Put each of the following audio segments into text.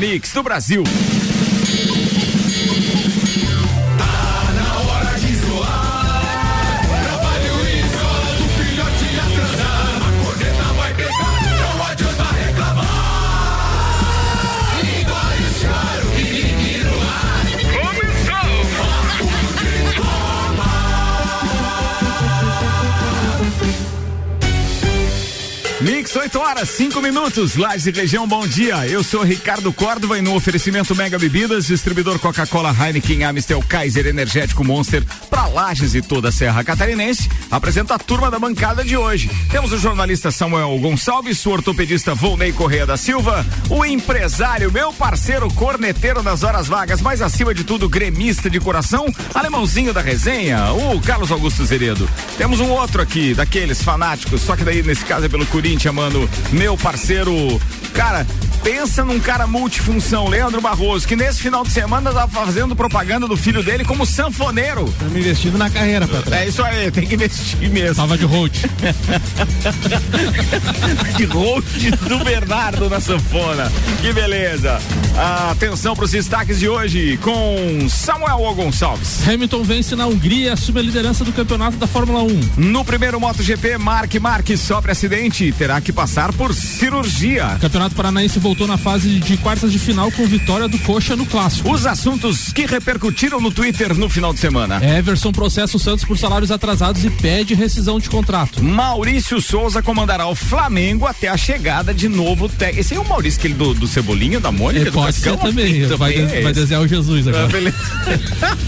mix do Brasil. Mix 8 horas, 5 minutos, Lages e região, bom dia. Eu sou Ricardo Córdova e no oferecimento Mega Bebidas, distribuidor Coca-Cola, Heineken, Amistel, Kaiser, Energético Monster, para Lages e toda a Serra Catarinense, apresento a turma da bancada de hoje. Temos o jornalista Samuel Gonçalves, o ortopedista Volney Correia da Silva, o empresário, meu parceiro corneteiro nas horas vagas, mas acima de tudo, gremista de coração, alemãozinho da resenha, o Carlos Augusto Zeredo. Temos um outro aqui, daqueles fanáticos, só que daí nesse caso é pelo Corinthians, mano, meu parceiro. Cara, pensa num cara multifunção, Leandro Barroso, que nesse final de semana tá fazendo propaganda do filho dele como sanfoneiro. Tá me investindo na carreira, patrão. É isso aí, tem que investir mesmo. Tava de hold. de hold do Bernardo na sanfona. Que beleza. Atenção para os destaques de hoje com Samuel Gonçalves. Hamilton vence na Hungria, assume a liderança do campeonato da Fórmula 1. No primeiro MotoGP, Mark Marques sofre acidente terá que passar por cirurgia. O Campeonato Paranaense voltou na fase de quartas de final com vitória do Coxa no clássico. Os assuntos que repercutiram no Twitter no final de semana. Everson processa o Santos por salários atrasados e pede rescisão de contrato. Maurício Souza comandará o Flamengo até a chegada de novo técnico. Esse é o Maurício aquele do, do Cebolinha, da Mônica, é, pode Cascão, ser também. Vai, de, vai desenhar o Jesus agora.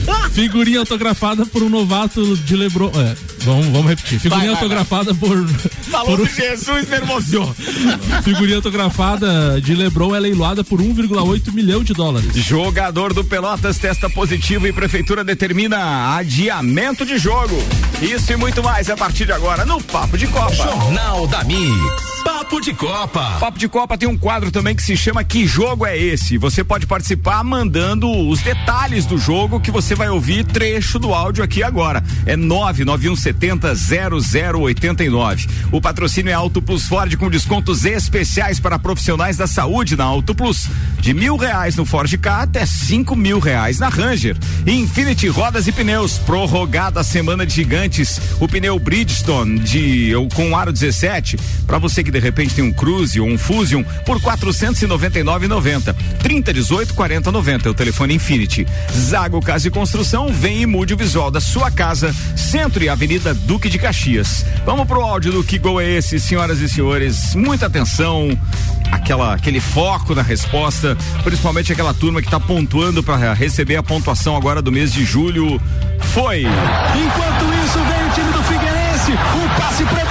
Ah, Figurinha autografada por um novato de Lebron. É, vamos, vamos repetir. Figurinha vai, vai, autografada vai. por. Falou por... Jesus me nervosou. Figurinha autografada de Lebron é leiloada por 1,8 milhão de dólares. Jogador do Pelotas testa positivo e prefeitura determina adiamento de jogo. Isso e muito mais a partir de agora no Papo de Copa. Jornal da Mix. Papo de Copa. Papo de Copa tem um quadro também que se chama Que Jogo é Esse? Você pode participar mandando os detalhes do jogo que você vai ouvir trecho do áudio aqui agora. É 99170 0089. O patrocínio é Auto Plus Ford com descontos especiais para profissionais da saúde na Auto Plus. De mil reais no Ford K até cinco mil reais na Ranger. Infinity Rodas e Pneus, prorrogada a semana de gigantes. O pneu Bridgestone de com aro 17 para você que de repente tem um Cruze ou um Fusion por 499,90. 30 18 40 90 é o telefone Infinity. Zago Casa e Construção, vem e mude o visual da sua casa. Centro e Avenida Duque de Caxias. Vamos pro áudio do que gol é esse, senhoras e senhores. Muita atenção, aquela aquele foco na resposta, principalmente aquela turma que está pontuando para receber a pontuação agora do mês de julho. Foi. Enquanto isso vem o time do Figueirense, o passe para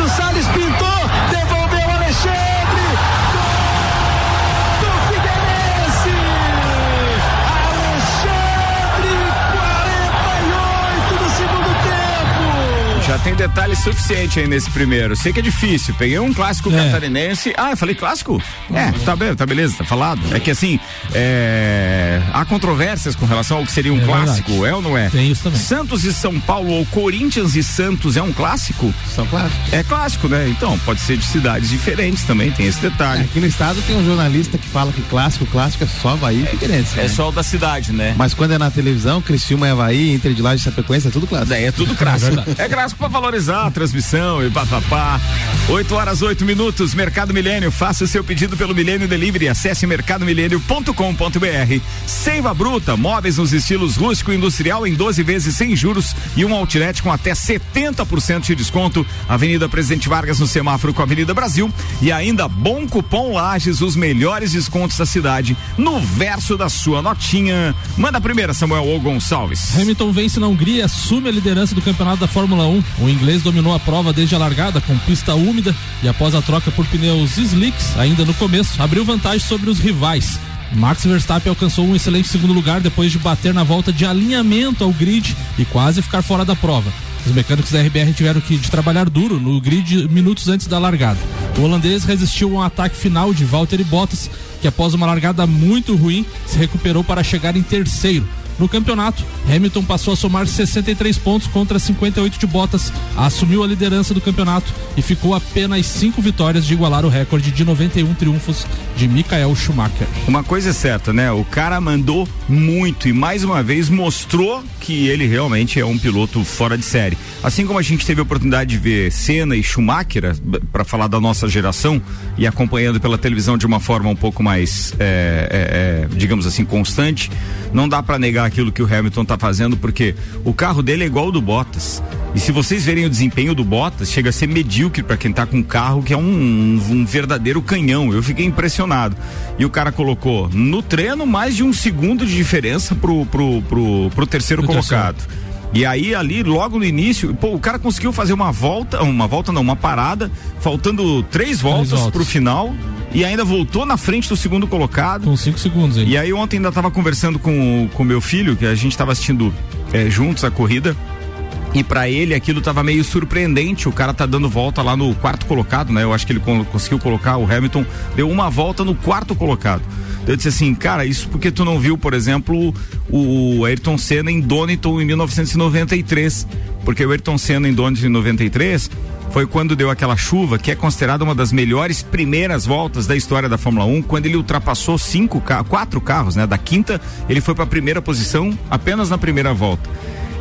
tem detalhe suficiente aí nesse primeiro. Sei que é difícil. Peguei um clássico é. catarinense. Ah, eu falei clássico? É, tá bem, tá beleza, tá falado. É que assim, é... há controvérsias com relação ao que seria um é clássico, verdade. é ou não é? Tem isso também. Santos e São Paulo ou Corinthians e Santos é um clássico? São clássicos. É clássico, né? Então, pode ser de cidades diferentes também, tem esse detalhe. É, aqui no estado tem um jornalista que fala que clássico, clássico é só Havaí e Figueirense. É, né? só o da cidade, né? Mas quando é na televisão, Criciúma é Havaí, Inter de Laje e Chapecoense, é tudo clássico. É, é tudo clássico. é, é clássico para valorizar a transmissão e papapá. 8 horas 8 minutos, Mercado Milênio. Faça o seu pedido pelo Milênio Delivery. Acesse mercadomilênio.com.br. Seiva Bruta, móveis nos estilos rústico e industrial em 12 vezes sem juros e um outlet com até 70% de desconto. Avenida Presidente Vargas no semáforo com a Avenida Brasil. E ainda Bom Cupom Lages, os melhores descontos da cidade no verso da sua notinha. Manda a primeira, Samuel ou Gonçalves. Hamilton vence na Hungria, assume a liderança do campeonato da Fórmula 1. O inglês dominou a prova desde a largada com pista úmida e após a troca por pneus slicks, ainda no começo, abriu vantagem sobre os rivais. Max Verstappen alcançou um excelente segundo lugar depois de bater na volta de alinhamento ao grid e quase ficar fora da prova. Os mecânicos da RBR tiveram que trabalhar duro no grid minutos antes da largada. O holandês resistiu a um ataque final de Valtteri Bottas, que após uma largada muito ruim se recuperou para chegar em terceiro. No campeonato, Hamilton passou a somar 63 pontos contra 58 de Bottas, assumiu a liderança do campeonato e ficou apenas cinco vitórias de igualar o recorde de 91 triunfos de Michael Schumacher. Uma coisa é certa, né? O cara mandou muito e mais uma vez mostrou que ele realmente é um piloto fora de série. Assim como a gente teve a oportunidade de ver Senna e Schumacher, para falar da nossa geração, e acompanhando pela televisão de uma forma um pouco mais, é, é, é, digamos assim, constante, não dá para negar aquilo que o Hamilton tá fazendo, porque o carro dele é igual ao do Bottas. E se vocês verem o desempenho do Bottas, chega a ser medíocre para quem tá com um carro que é um, um, um, verdadeiro canhão. Eu fiquei impressionado. E o cara colocou no treino mais de um segundo de diferença pro, pro, pro, pro terceiro colocado. Terceiro. E aí ali, logo no início, pô, o cara conseguiu fazer uma volta, uma volta não, uma parada, faltando três voltas, três voltas. pro final e ainda voltou na frente do segundo colocado. Com cinco segundos aí. E aí ontem ainda tava conversando com o meu filho, que a gente tava assistindo é, juntos a corrida. E para ele aquilo tava meio surpreendente. O cara tá dando volta lá no quarto colocado, né? Eu acho que ele conseguiu colocar o Hamilton, deu uma volta no quarto colocado. Eu disse assim, cara, isso porque tu não viu, por exemplo, o Ayrton Senna em Donington em 1993. Porque o Ayrton Senna em Donington em 93 foi quando deu aquela chuva, que é considerada uma das melhores primeiras voltas da história da Fórmula 1, quando ele ultrapassou cinco, quatro carros, né? Da quinta, ele foi para a primeira posição apenas na primeira volta.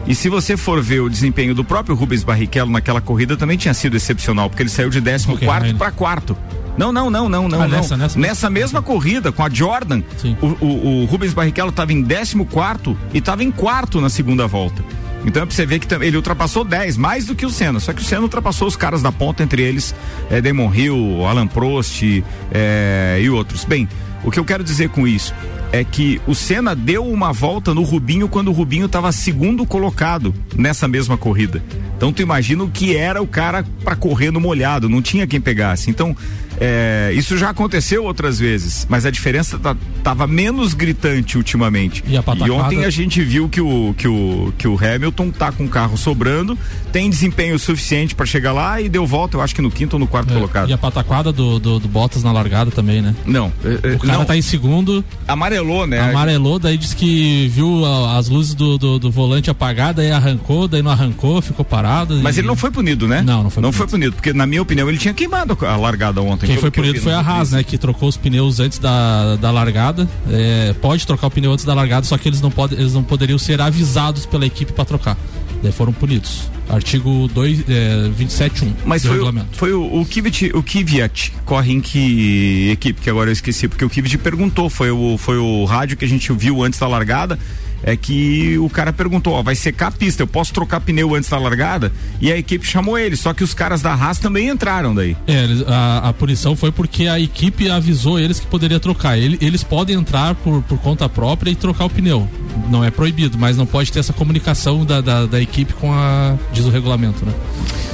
E se você for ver o desempenho do próprio Rubens Barrichello naquela corrida, também tinha sido excepcional, porque ele saiu de 14 okay, quarto para quarto. Não, não, não, não, não, ah, nessa, não. Nessa, nessa, mesma corrida com a Jordan, o, o, o, Rubens Barrichello estava em 14 quarto e estava em quarto na segunda volta. Então é pra você ver que ele ultrapassou 10, mais do que o Senna. Só que o Senna ultrapassou os caras da ponta, entre eles é, Damon Hill, Alan Prost é, e outros. Bem, o que eu quero dizer com isso é que o Senna deu uma volta no Rubinho quando o Rubinho estava segundo colocado nessa mesma corrida. Então tu imagina o que era o cara para correr no molhado, não tinha quem pegasse. Então é, isso já aconteceu outras vezes, mas a diferença tá, tava menos gritante ultimamente. E, e, ontem a gente viu que o, que, o, que o Hamilton tá com o carro sobrando, tem desempenho suficiente para chegar lá e deu volta, eu acho que no quinto ou no quarto é, colocado. E a pataquada do, do, do, Bottas na largada também, né? Não. É, é, o cara não. tá em segundo. Amarelou, né? Amarelou, daí disse que viu as luzes do, do, do volante apagadas e arrancou, daí não arrancou, ficou parado. Mas e... ele não foi punido, né? Não, não foi Não punido. foi punido, porque na minha opinião ele tinha queimado a largada ontem. Quem foi punido foi a Haas, né? Que trocou os pneus antes da, da largada. É, pode trocar o pneu antes da largada, só que eles não, pode, eles não poderiam ser avisados pela equipe para trocar. Daí foram punidos. Artigo 2, é, 27.1 Mas foi, regulamento. O, foi o, o, Kvyat, o Kvyat corre em que equipe, que agora eu esqueci, porque o Kvyat perguntou, foi o, foi o rádio que a gente viu antes da largada, é que o cara perguntou, ó, vai secar a pista, eu posso trocar pneu antes da largada? E a equipe chamou ele, só que os caras da Haas também entraram daí. É, a, a punição foi porque a equipe avisou eles que poderia trocar. Ele, eles podem entrar por, por conta própria e trocar o pneu. Não é proibido, mas não pode ter essa comunicação da, da, da equipe com a. diz o regulamento, né?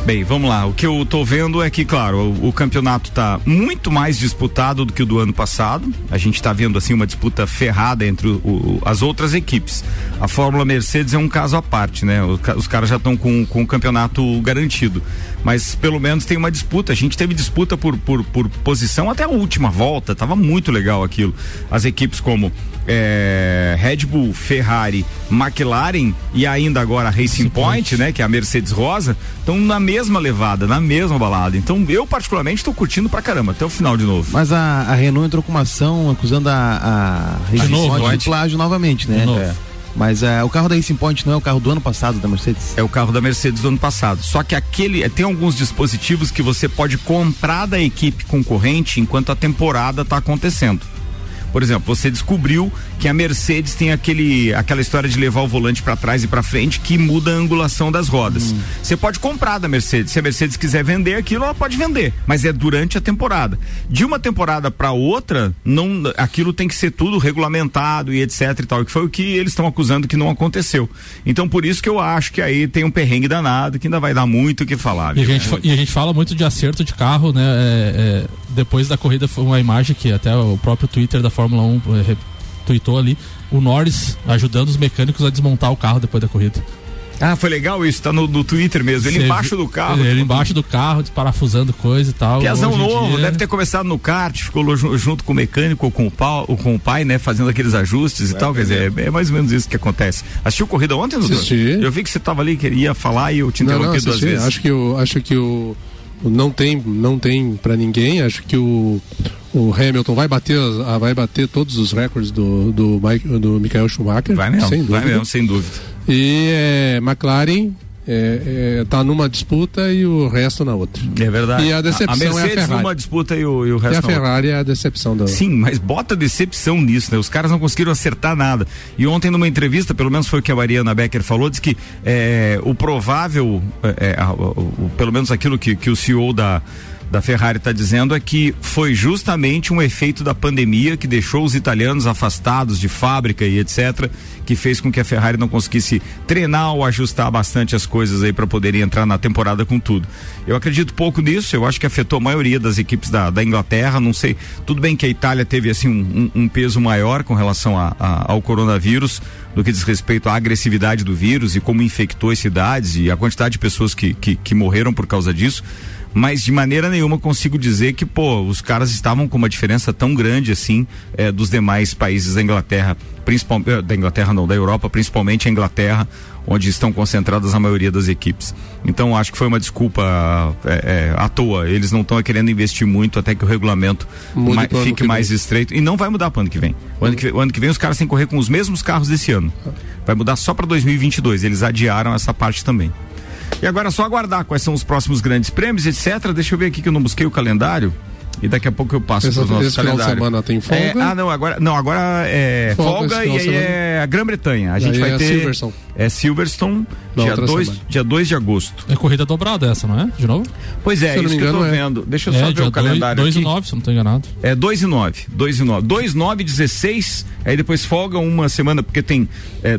Bem, vamos lá. O que eu tô vendo é que, claro, o, o campeonato tá muito mais disputado do que o do ano passado. A gente tá vendo assim uma disputa ferrada entre o, o, as outras equipes. A Fórmula Mercedes é um caso à parte, né? Os, caras já estão com, com o campeonato garantido. Mas pelo menos tem uma disputa. A gente teve disputa por, por, por posição até a última volta. Tava muito legal aquilo. As equipes como é, Red Bull, Ferrari, McLaren e ainda agora a Racing Point, né, que é a Mercedes Rosa, estão na mesma levada, na mesma balada. Então eu particularmente estou curtindo pra caramba até o final de novo. Mas a, a Renault entrou com uma ação acusando a, a Racing novo, Point de plágio novamente, né? É. Mas é, o carro da Racing Point não é o carro do ano passado da Mercedes? É o carro da Mercedes do ano passado. Só que aquele tem alguns dispositivos que você pode comprar da equipe concorrente enquanto a temporada está acontecendo. Por exemplo, você descobriu que a Mercedes tem aquele, aquela história de levar o volante para trás e para frente que muda a angulação das rodas. Hum. Você pode comprar da Mercedes. Se a Mercedes quiser vender aquilo, ela pode vender, mas é durante a temporada. De uma temporada para outra, não, aquilo tem que ser tudo regulamentado e etc e tal, que foi o que eles estão acusando que não aconteceu. Então por isso que eu acho que aí tem um perrengue danado que ainda vai dar muito o que falar. E a, gente, e a gente fala muito de acerto de carro, né? É, é, depois da corrida foi uma imagem que até o próprio Twitter da Fórmula 1 eh, tweetou ali, o Norris ajudando os mecânicos a desmontar o carro depois da corrida. Ah, foi legal isso, tá no, no Twitter mesmo. Ele Cê embaixo do carro. Ele tipo, embaixo do carro, desparafusando coisa e tal. Piazão novo, dia... deve ter começado no kart, ficou junto com o mecânico, com o, pau, com o pai, né? Fazendo aqueles ajustes Vai e tal. Quer dizer, é, é, mais ou menos isso que acontece. Assistiu corrida ontem, Dudu? Assisti. Eu vi que você tava ali, queria falar e eu te interrompi não, não, duas vezes. Acho que, eu, acho que o não tem não tem para ninguém. Acho que o, o Hamilton vai bater vai bater todos os recordes do do, Mike, do Michael Schumacher vai mesmo, sem dúvida. vai mesmo, sem dúvida. E é, McLaren é, é, tá numa disputa e o resto na outra. É verdade. E a decepção a, Mercedes é a Ferrari. numa disputa e o, e o resto E a Ferrari é a decepção da Sim, mas bota decepção nisso, né? Os caras não conseguiram acertar nada. E ontem numa entrevista, pelo menos foi o que a Mariana Becker falou, disse que é, o provável, é, é, o, pelo menos aquilo que, que o CEO da da Ferrari está dizendo é que foi justamente um efeito da pandemia que deixou os italianos afastados de fábrica e etc, que fez com que a Ferrari não conseguisse treinar ou ajustar bastante as coisas aí para poder entrar na temporada com tudo. Eu acredito pouco nisso, eu acho que afetou a maioria das equipes da, da Inglaterra, não sei, tudo bem que a Itália teve assim um, um, um peso maior com relação a, a, ao coronavírus, no que diz respeito à agressividade do vírus e como infectou as cidades e a quantidade de pessoas que, que, que morreram por causa disso mas de maneira nenhuma consigo dizer que, pô, os caras estavam com uma diferença tão grande assim é, dos demais países da Inglaterra, principalmente eh, da Inglaterra não, da Europa, principalmente a Inglaterra, onde estão concentradas a maioria das equipes. Então acho que foi uma desculpa é, é, à toa. Eles não estão querendo investir muito até que o regulamento ma fique mais vem. estreito. E não vai mudar para o ano que vem. O ano que, o ano que vem os caras têm que correr com os mesmos carros desse ano. Vai mudar só para 2022. Eles adiaram essa parte também. E agora é só aguardar quais são os próximos grandes prêmios, etc. Deixa eu ver aqui que eu não busquei o calendário. E daqui a pouco eu passo para o nosso calendário. semana tem folga? É, ah, não, agora, não, agora é folga, folga e aí é a Grã-Bretanha. A gente vai é ter Silverstone. é Silverstone dia 2 dia dois de agosto. É corrida dobrada essa, não é? De novo? Pois é, isso que eu tô é. vendo. Deixa eu é, só ver o calendário 2 e 9, se não estou enganado. É 2 e 9, 2 e 9. 2, 9, 16, aí depois folga uma semana porque tem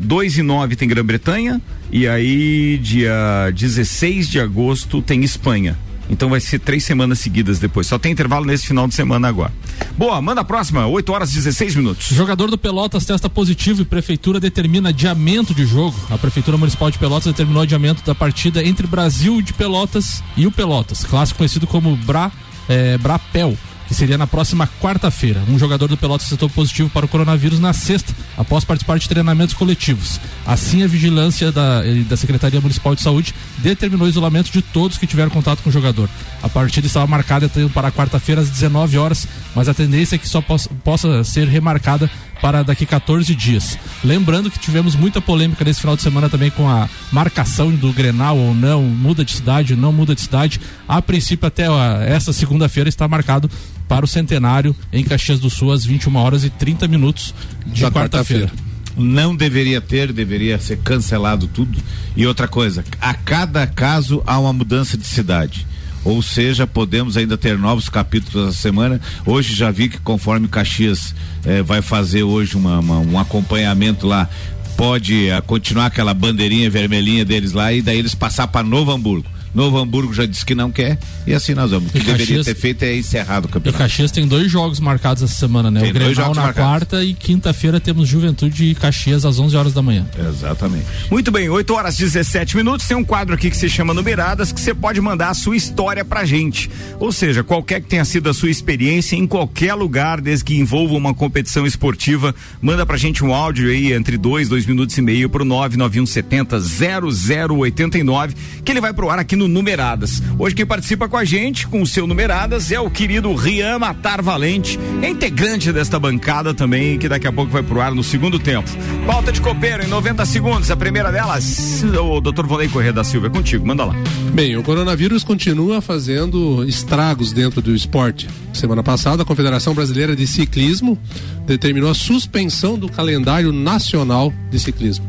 2 é, e 9 tem Grã-Bretanha e aí dia 16 de agosto tem Espanha. Então vai ser três semanas seguidas depois. Só tem intervalo nesse final de semana agora. Boa, manda a próxima, 8 horas e 16 minutos. Jogador do Pelotas testa positivo e prefeitura determina adiamento de jogo. A Prefeitura Municipal de Pelotas determinou adiamento da partida entre Brasil de Pelotas e o Pelotas, clássico conhecido como Bra, é, Brapel que seria na próxima quarta-feira. Um jogador do Pelotas testou positivo para o coronavírus na sexta, após participar de treinamentos coletivos. Assim, a vigilância da, da Secretaria Municipal de Saúde determinou o isolamento de todos que tiveram contato com o jogador. A partida estava marcada para quarta-feira às 19 horas, mas a tendência é que só possa, possa ser remarcada para daqui 14 dias. Lembrando que tivemos muita polêmica nesse final de semana também com a marcação do Grenal ou não, muda de cidade, não muda de cidade. A princípio, até essa segunda-feira está marcado para o centenário em Caxias do Sul às 21 horas e 30 minutos de quarta-feira. Quarta não deveria ter, deveria ser cancelado tudo. E outra coisa, a cada caso há uma mudança de cidade ou seja, podemos ainda ter novos capítulos essa semana. Hoje já vi que conforme Caxias eh, vai fazer hoje uma, uma, um acompanhamento lá, pode uh, continuar aquela bandeirinha vermelhinha deles lá e daí eles passar para Novo Hamburgo. Novo Hamburgo já disse que não quer e assim nós vamos. O que Caxias, deveria ter feito é encerrado o campeonato. E Caxias tem dois jogos marcados essa semana, né? Tem o Grenal na marcados. quarta e quinta-feira temos Juventude e Caxias às 11 horas da manhã. Exatamente. Muito bem, 8 horas e 17 minutos. Tem um quadro aqui que se chama Numeradas que você pode mandar a sua história pra gente. Ou seja, qualquer que tenha sido a sua experiência em qualquer lugar, desde que envolva uma competição esportiva, manda pra gente um áudio aí entre dois, dois minutos e meio pro 99170 0089 que ele vai pro ar aqui Numeradas. Hoje quem participa com a gente, com o seu Numeradas, é o querido Rian Matar Valente, integrante desta bancada também, que daqui a pouco vai pro ar no segundo tempo. Pauta de copeiro em 90 segundos, a primeira delas, o doutor Volney Corrêa da Silva, é contigo, manda lá. Bem, o coronavírus continua fazendo estragos dentro do esporte. Semana passada, a Confederação Brasileira de Ciclismo determinou a suspensão do calendário nacional de ciclismo.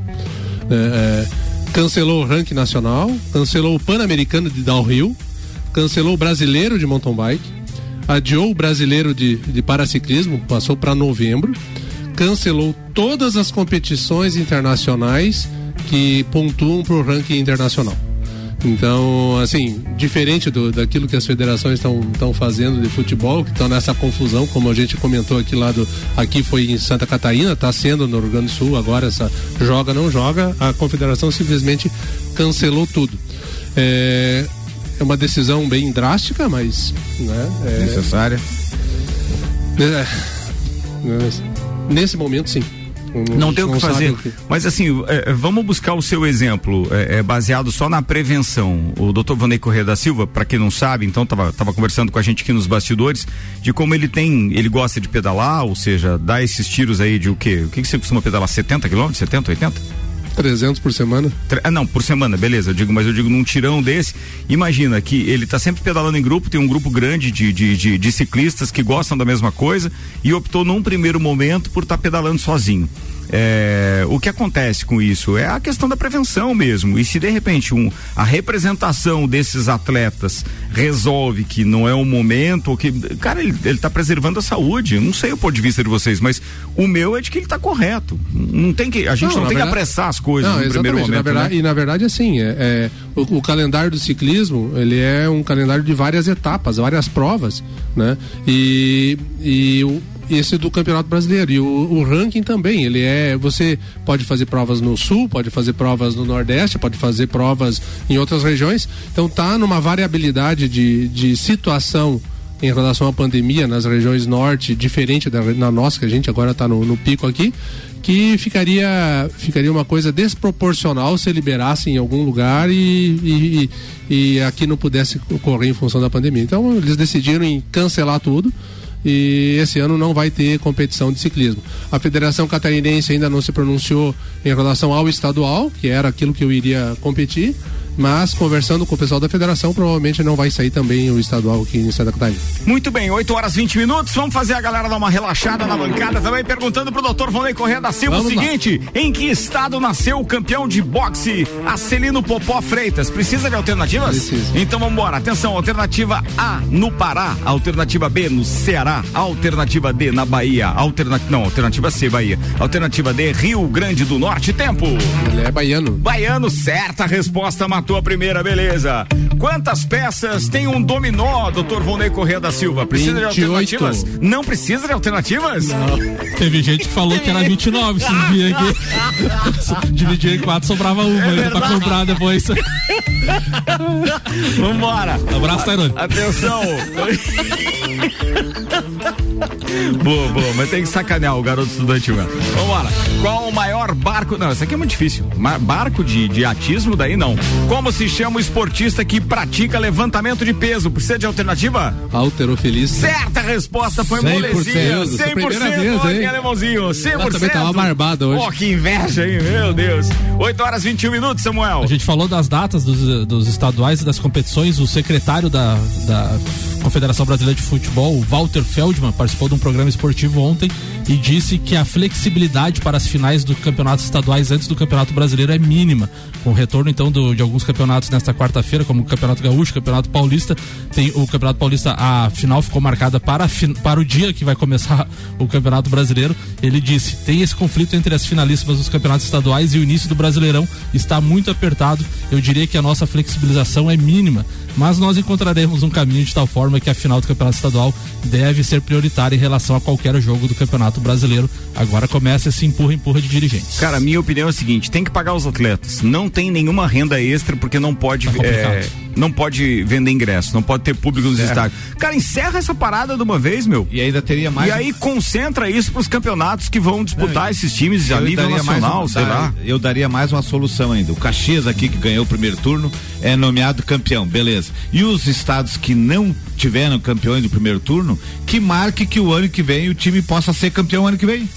É, é, cancelou o ranking nacional, cancelou o Pan-Americano de downhill, cancelou o brasileiro de mountain bike, adiou o brasileiro de, de paraciclismo, passou para novembro, cancelou todas as competições internacionais que pontuam para o ranking internacional. Então, assim, diferente do, daquilo que as federações estão fazendo de futebol, que estão nessa confusão, como a gente comentou aqui lá do. Aqui foi em Santa Catarina, está sendo no Rio Grande do Sul, agora essa joga, não joga, a confederação simplesmente cancelou tudo. É, é uma decisão bem drástica, mas. Né, é, Necessária. É, nesse momento, sim. Não, tem o que fazer. Que... Mas assim, é, é, vamos buscar o seu exemplo, é, é, baseado só na prevenção. O doutor Vanei Corrêa da Silva, para quem não sabe, então tava, tava conversando com a gente aqui nos bastidores, de como ele tem, ele gosta de pedalar, ou seja, dá esses tiros aí de o quê? O que, que você costuma pedalar? 70 quilômetros? 70, 80? 300 por semana? Ah, não, por semana, beleza. Eu digo, mas eu digo num tirão desse. Imagina que ele está sempre pedalando em grupo, tem um grupo grande de, de, de, de, ciclistas que gostam da mesma coisa e optou num primeiro momento por estar tá pedalando sozinho. É, o que acontece com isso é a questão da prevenção mesmo. E se de repente um, a representação desses atletas resolve que não é o momento, que cara ele, ele tá preservando a saúde. Não sei o ponto de vista de vocês, mas o meu é de que ele está correto. Não tem que a gente não, não tem verdade, que apressar as coisas não, no primeiro momento. Na verdade, né? E na verdade assim é, é o, o, calendário do ciclismo ele é um calendário de várias etapas, várias provas, né? E, e o esse do Campeonato Brasileiro. E o, o, ranking também, ele é. Você pode fazer provas no sul, pode fazer provas no Nordeste, pode fazer provas em outras regiões. Então tá numa variabilidade de, de situação em relação à pandemia nas regiões norte, diferente da na nossa, que a gente agora está no, no, pico aqui, que ficaria, ficaria uma coisa desproporcional se liberasse em algum lugar e, e, e aqui não pudesse ocorrer em função da pandemia. Então eles decidiram em cancelar tudo e esse ano não vai ter competição de ciclismo. A Federação Catarinense ainda não se pronunciou em relação ao estadual, que era aquilo que eu iria competir, mas conversando com o pessoal da federação, provavelmente não vai sair também o estadual aqui em Santa Catarina. Muito bem, 8 horas 20 minutos. Vamos fazer a galera dar uma relaxada na bancada também, perguntando pro doutor Vonei Correia da Silva Vamos o seguinte: lá. em que estado nasceu o campeão de boxe Acelino Popó Freitas? Precisa de alternativas? Precisa. Então vamos embora. Atenção, alternativa A no Pará, alternativa B no Ceará, alternativa D na Bahia, alternativa não, alternativa C Bahia, alternativa D Rio Grande do Norte. Tempo. Ele é baiano. Baiano, certa resposta, matou a primeira, beleza. Quantas peças tem um dominó, doutor Volney Corrêa da Silva? Precisa 28. de alternativas? Não precisa de alternativas? Não. Teve gente que falou que era 29 esses dias aqui. Dividir em quatro, sobrava uma é ainda pra comprar depois. Vambora. Abraço, Tairone. Atenção. boa, boa, mas tem que sacanear o garoto estudante mesmo. Vambora. Qual o maior barco? Não, isso aqui é muito difícil. Barco de, de atismo, daí não. Como se chama o esportista que pratica levantamento de peso? Precisa de alternativa? Alterofilista. Certa resposta foi molezinha. 100%. 100% vez, olha, alemãozinho. 100%. Eu também tava barbado hoje. Oh, que inveja, hein? Meu Deus. 8 horas 21 minutos, Samuel. A gente falou das datas dos, dos estaduais e das competições. O secretário da, da Confederação Brasileira de Futebol, Walter Feldman, participou de um programa esportivo ontem e disse que a flexibilidade para as finais do campeonato estaduais antes do Campeonato Brasileiro é mínima. Com o retorno, então, do, de alguns campeonatos nesta quarta-feira, como o Campeonato Gaúcho, Campeonato Paulista, tem o Campeonato Paulista, a final ficou marcada para, para o dia que vai começar o Campeonato Brasileiro. Ele disse: tem esse conflito entre as finalíssimas dos campeonatos estaduais e o início do Brasileirão está muito apertado. Eu diria que a nossa flexibilização é mínima mas nós encontraremos um caminho de tal forma que a final do campeonato estadual deve ser prioritária em relação a qualquer jogo do campeonato brasileiro. Agora começa esse empurra-empurra de dirigentes. Cara, a minha opinião é a seguinte: tem que pagar os atletas. Não tem nenhuma renda extra porque não pode. Tá é, não pode vender ingresso, não pode ter público nos estádios. Cara, encerra essa parada de uma vez, meu. E ainda teria mais. E aí concentra isso para os campeonatos que vão disputar não, esses times a nível nacional, sei lá. Eu daria mais uma solução ainda. O Caxias aqui que ganhou o primeiro turno é nomeado campeão, beleza. E os estados que não tiveram campeões do primeiro turno, que marque que o ano que vem o time possa ser campeão ano que vem.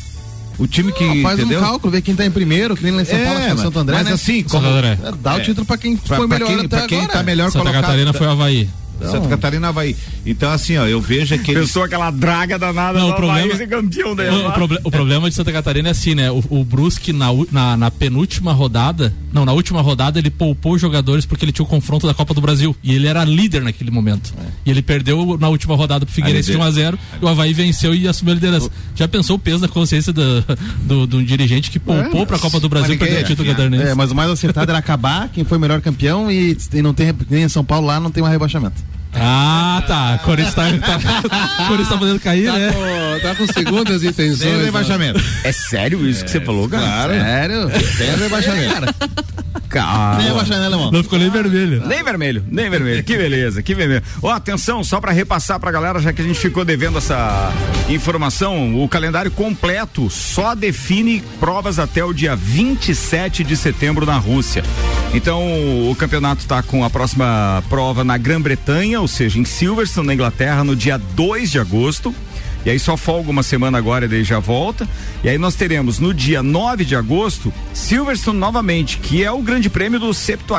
O time que. Não, faz entendeu? um cálculo, ver quem tá em primeiro, que nem lá em São é, Paulo, é, Santo André. Mas né? assim, como, é, dá o é. título pra quem pra, foi melhor pra quem, até pra quem tá melhor Santa colocado. Catarina foi o Havaí. Então... Santa Catarina Havaí. Então, assim, ó, eu vejo que. Pensou aquela draga danada não, o problema, ser campeão dele. O, o, proble o, problema de Santa Catarina é assim, né? O, o Brusque na, na, na, penúltima rodada, não, na última rodada ele poupou jogadores porque ele tinha o confronto da Copa do Brasil. E ele era líder naquele momento. É. E ele perdeu na última rodada pro Figueirense de 1x0. E o Havaí venceu e assumiu a liderança. Já pensou o peso da consciência do, do, do dirigente que poupou é, pra Copa do Brasil e perdeu o título é, catarinense? É, mas o mais acertado era acabar quem foi o melhor campeão e, e não tem, nem em São Paulo lá não tem mais rebaixamento. Ah, tá. Corinthians tá, tá, Corinthians tá fazendo cair, tá né? Com, tá com segundas intenções. Tem né? rebaixamento. É sério isso é, que você falou, cara? Claro. Sério? Tem rebaixamento. Cara. Cara. Nem rebaixamento, alemão. Não ficou nem vermelho. Nem vermelho, nem vermelho. Que beleza, que beleza. Ó, oh, atenção, só para repassar pra galera, já que a gente ficou devendo essa informação, o calendário completo só define provas até o dia 27 de setembro na Rússia. Então, o campeonato tá com a próxima prova na Grã-Bretanha, ou seja, em Silverstone, na Inglaterra, no dia 2 de agosto. E aí só folga uma semana agora e daí já volta. E aí nós teremos no dia 9 de agosto Silverstone novamente, que é o grande prêmio do 70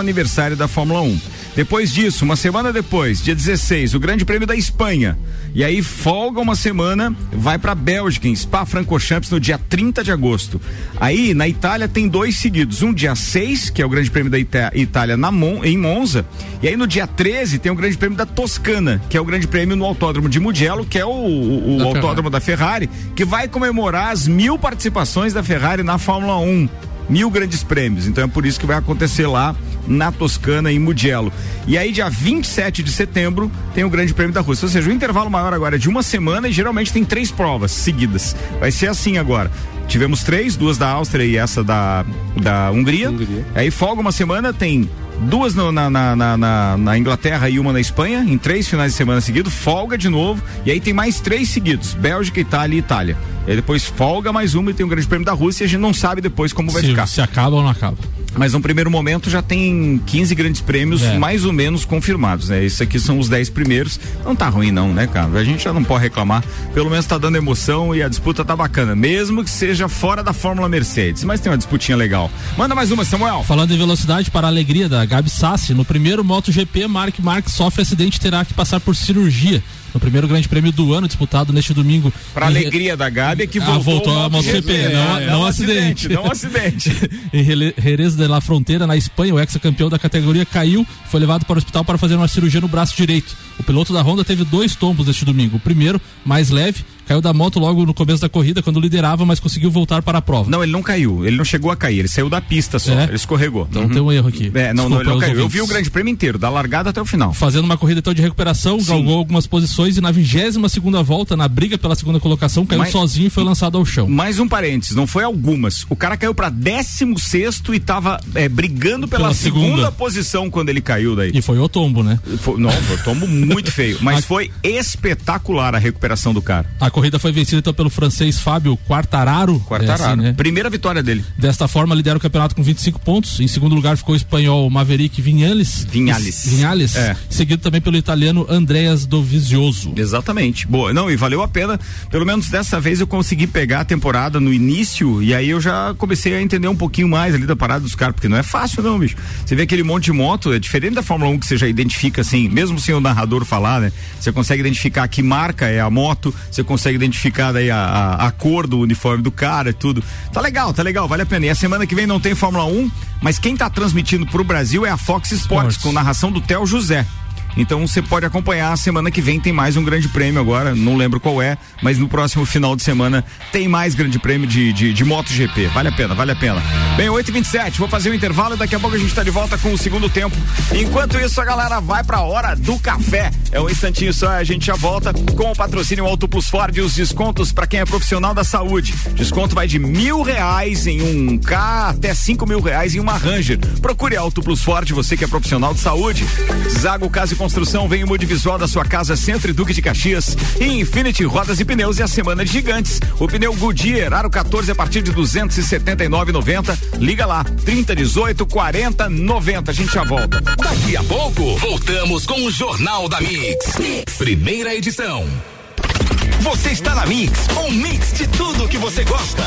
aniversário da Fórmula 1. Depois disso, uma semana depois, dia 16, o Grande Prêmio da Espanha. E aí folga uma semana, vai para Bélgica, em Spa-Francorchamps no dia 30 de agosto. Aí na Itália tem dois seguidos, um dia 6, que é o Grande Prêmio da Ita Itália na Mon em Monza, e aí no dia 13 tem o Grande Prêmio da Toscana, que é o Grande Prêmio no Autódromo de Mugello, que é o, o, o da autódromo Ferrari. da Ferrari, que vai comemorar as mil participações da Ferrari na Fórmula 1 mil grandes prêmios. Então é por isso que vai acontecer lá na Toscana, em Mugello. E aí, dia 27 de setembro, tem o Grande Prêmio da Rússia. Ou seja, o intervalo maior agora é de uma semana e geralmente tem três provas seguidas. Vai ser assim agora. Tivemos três, duas da Áustria e essa da, da Hungria. Hungria. Aí folga uma semana, tem duas no, na, na, na, na, Inglaterra e uma na Espanha, em três finais de semana seguidos, folga de novo, e aí tem mais três seguidos: Bélgica, Itália e Itália. E aí depois folga mais uma e tem o Grande Prêmio da Rússia e a gente não sabe depois como vai se, ficar. Se acaba ou não acaba. Mas no primeiro momento já tem 15 grandes prêmios é. mais ou menos confirmados, né? Esses aqui são os 10 primeiros. Não tá ruim não, né, cara? A gente já não pode reclamar. Pelo menos tá dando emoção e a disputa tá bacana, mesmo que seja fora da Fórmula Mercedes. Mas tem uma disputinha legal. Manda mais uma, Samuel. Falando em velocidade, para a alegria da Gabi Sassi, no primeiro MotoGP, Mark Marques sofre acidente e terá que passar por cirurgia no primeiro grande prêmio do ano disputado neste domingo. Para alegria da Gabi é que voltou, ah, voltou a MotoGP, é, não, é, não um acidente. Não acidente. em Jerez de la Fronteira, na Espanha, o ex-campeão da categoria caiu, foi levado para o hospital para fazer uma cirurgia no braço direito. O piloto da Honda teve dois tombos este domingo. O primeiro, mais leve, caiu da moto logo no começo da corrida, quando liderava, mas conseguiu voltar para a prova. Não, ele não caiu, ele não chegou a cair, ele saiu da pista só, é? ele escorregou. Então uhum. tem um erro aqui. É, não, não, ele não caiu. Eu vi o grande prêmio inteiro, da largada até o final. Fazendo uma corrida então de recuperação, Sim. galgou algumas posições e na vigésima segunda volta, na briga pela segunda colocação, caiu mas, sozinho e foi lançado ao chão. Mais um parênteses, não foi algumas. O cara caiu para 16 sexto e tava é, brigando pela, pela segunda. segunda. posição quando ele caiu daí. E foi o tombo, né? Foi, não, foi o tombo muito feio, mas foi espetacular a recuperação do cara. A corrida foi vencida então pelo francês Fábio Quartararo. Quartararo. É assim, né? Primeira vitória dele. Desta forma, lidera o campeonato com 25 pontos. Em segundo lugar ficou o espanhol Maverick Vinhales. Vinhales. Vinhales. É. Seguido também pelo italiano Andreas Dovizioso. Exatamente. Boa. Não, e valeu a pena. Pelo menos dessa vez eu consegui pegar a temporada no início e aí eu já comecei a entender um pouquinho mais ali da parada dos caras, porque não é fácil não, bicho. Você vê aquele monte de moto, é diferente da Fórmula 1 que você já identifica assim, mesmo sem o narrador falar, né? Você consegue identificar que marca é a moto, você consegue identificar daí a, a, a, cor do uniforme do cara e tudo. Tá legal, tá legal, vale a pena. E a semana que vem não tem Fórmula 1, mas quem tá transmitindo pro Brasil é a Fox Sports, Sports. com narração do Theo José. Então você pode acompanhar a semana que vem tem mais um grande prêmio agora, não lembro qual é, mas no próximo final de semana tem mais grande prêmio de, de, de MotoGP. Vale a pena, vale a pena. Bem, 8h27, vou fazer o um intervalo e daqui a pouco a gente está de volta com o segundo tempo. Enquanto isso, a galera vai pra hora do café. É um instantinho só, a gente já volta com o patrocínio Auto Plus Ford e os descontos para quem é profissional da saúde. Desconto vai de mil reais em um K até cinco mil reais em uma Ranger. Procure Auto Plus Ford, você que é profissional de saúde. Zago Casa e Construção vem o multivisual da sua casa Centro e Duque de Caxias e Infinity Rodas e Pneus e a semana de gigantes. O pneu Goodyear Aro 14 a partir de 279,90. Liga lá 30 18 40 90. A gente já volta. Daqui a pouco voltamos com o Jornal da mix. mix. Primeira edição. Você está na Mix, um mix de tudo que você gosta.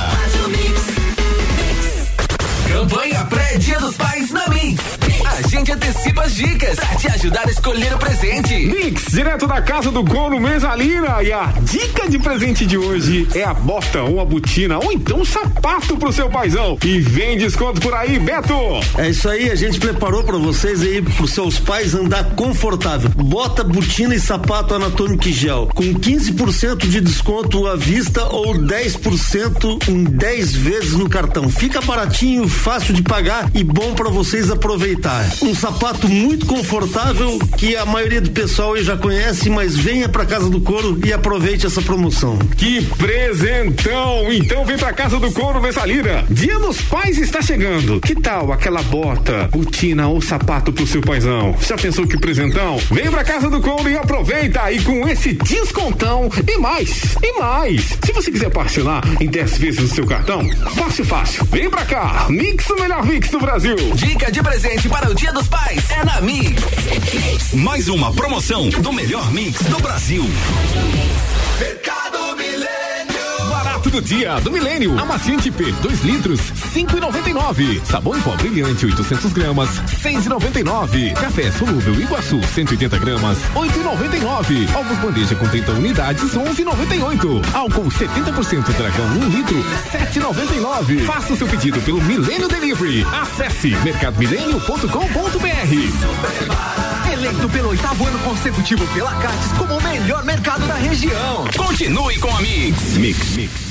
Campanha pré-dia dos pais na Mix. A gente antecipa as dicas pra te ajudar a escolher o presente. Mix, direto da casa do Couro Mesalina. E a dica de presente de hoje é a bota ou a botina ou então um sapato pro seu paizão. E vem desconto por aí, Beto. É isso aí, a gente preparou para vocês aí, pros seus pais andar confortável. Bota, botina e sapato anatômico gel com 15% de desconto à vista ou 10% em 10 vezes no cartão. Fica baratinho, fácil de pagar e bom para vocês aproveitar. Um sapato muito confortável que a maioria do pessoal aí já conhece, mas venha para casa do couro e aproveite essa promoção. Que presentão! Então vem pra casa do couro Messalina. Dia dos Pais está chegando. Que tal aquela bota, botina ou sapato pro seu paizão? Já pensou que presentão? Vem pra casa do couro e aproveita e com esse descontão e mais, e mais. Se você quiser parcelar em 10 vezes o seu cartão, fácil, fácil. Vem pra cá. Mix, o melhor mix do Brasil. Dica de presente para o Dia dos Pais é na Mix. Mais uma promoção do melhor mix do Brasil. Barato do dia do Milênio. Amaciante P, 2 litros, 5,99. Sabão em pó brilhante, 800 gramas, 6,99. Café solúvel Iguaçu, 180 gramas, 8,99. Ovos bandeja com 30 unidades, 11,98. Álcool 70% Dragão 1 litro, 7,99. Faça o seu pedido pelo Milênio Delivery. Acesse mercadomilênio.com.br. Eleito pelo oitavo ano consecutivo pela Cates como o melhor mercado da região. Continue com a Mix. Mix, mix.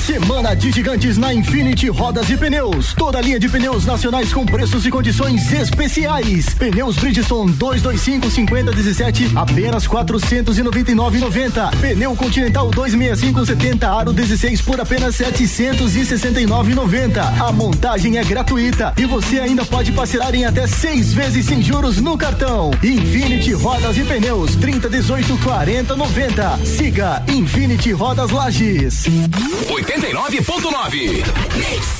Semana de gigantes na Infinity Rodas e Pneus. Toda linha de pneus nacionais com preços e condições especiais. Pneus Bridgestone 225 5017 apenas 499,90. Pneu Continental 265 70 aro 16 por apenas 769,90. A montagem é gratuita e você ainda pode parcelar em até seis vezes sem juros no cartão. Infinity Rodas e Pneus 30 18 40 90. Siga Infinity Rodas Lages. 89.9.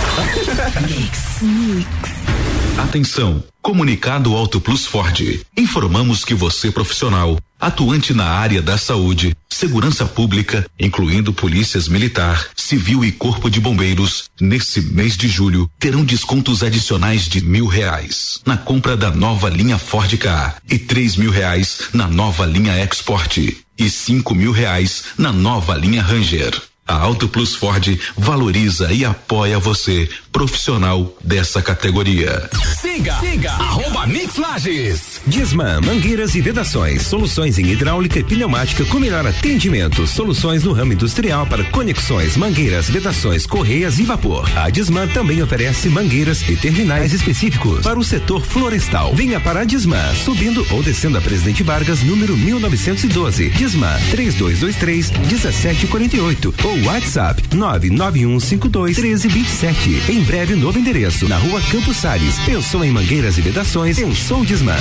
Atenção! Comunicado Auto Plus Ford. Informamos que você profissional, atuante na área da saúde, segurança pública, incluindo polícias militar, civil e corpo de bombeiros, nesse mês de julho terão descontos adicionais de mil reais na compra da nova linha Ford Ka e três mil reais na nova linha Export e cinco mil reais na nova linha Ranger. A Auto Plus Ford valoriza e apoia você, profissional dessa categoria. Siga, siga, arroba Mix Lages. Disman, mangueiras e vedações, soluções em hidráulica e pneumática com melhor atendimento, soluções no ramo industrial para conexões, mangueiras, vedações, correias e vapor. A Disman também oferece mangueiras e terminais específicos para o setor florestal. Venha para a Disman, subindo ou descendo a Presidente Vargas, número 1912. Disman 3223 1748 ou WhatsApp 99152 1327. Em breve, novo endereço na rua Campos Sales. Pensou em mangueiras e vedações? Pensou Disman.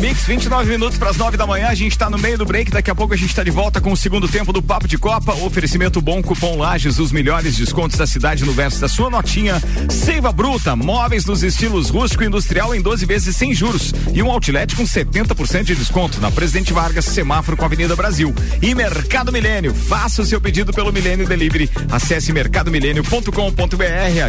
Mix, 29 minutos para as 9 da manhã. A gente está no meio do break. Daqui a pouco a gente está de volta com o segundo tempo do Papo de Copa. Oferecimento bom, cupom Lages, os melhores descontos da cidade no verso da sua notinha. Seiva Bruta, móveis nos estilos rústico e industrial em 12 vezes sem juros. E um outlet com 70% de desconto na Presidente Vargas, semáforo com a Avenida Brasil. E Mercado Milênio. Faça o seu pedido pelo Milênio Delivery. Acesse mercadomilênio.com.br.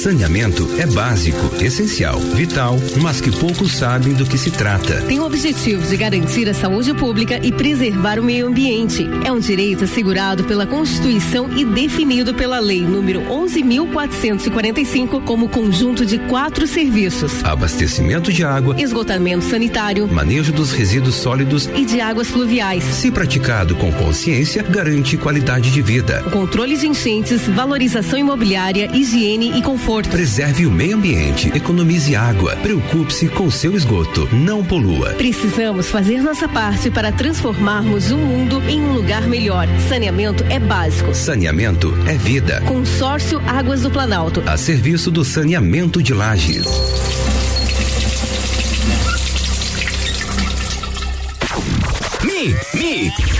Saneamento é básico, essencial, vital, mas que poucos sabem do que se trata. Tem o objetivo de garantir a saúde pública e preservar o meio ambiente. É um direito assegurado pela Constituição e definido pela Lei número 11.445 como conjunto de quatro serviços: Abastecimento de água, esgotamento sanitário, manejo dos resíduos sólidos e de águas fluviais. Se praticado com consciência, garante qualidade de vida. O controle de enchentes, valorização imobiliária, higiene e conforto. Preserve o meio ambiente, economize água, preocupe-se com seu esgoto, não polua. Precisamos fazer nossa parte para transformarmos o mundo em um lugar melhor. Saneamento é básico. Saneamento é vida. Consórcio Águas do Planalto. A serviço do saneamento de lajes. Mix, mix.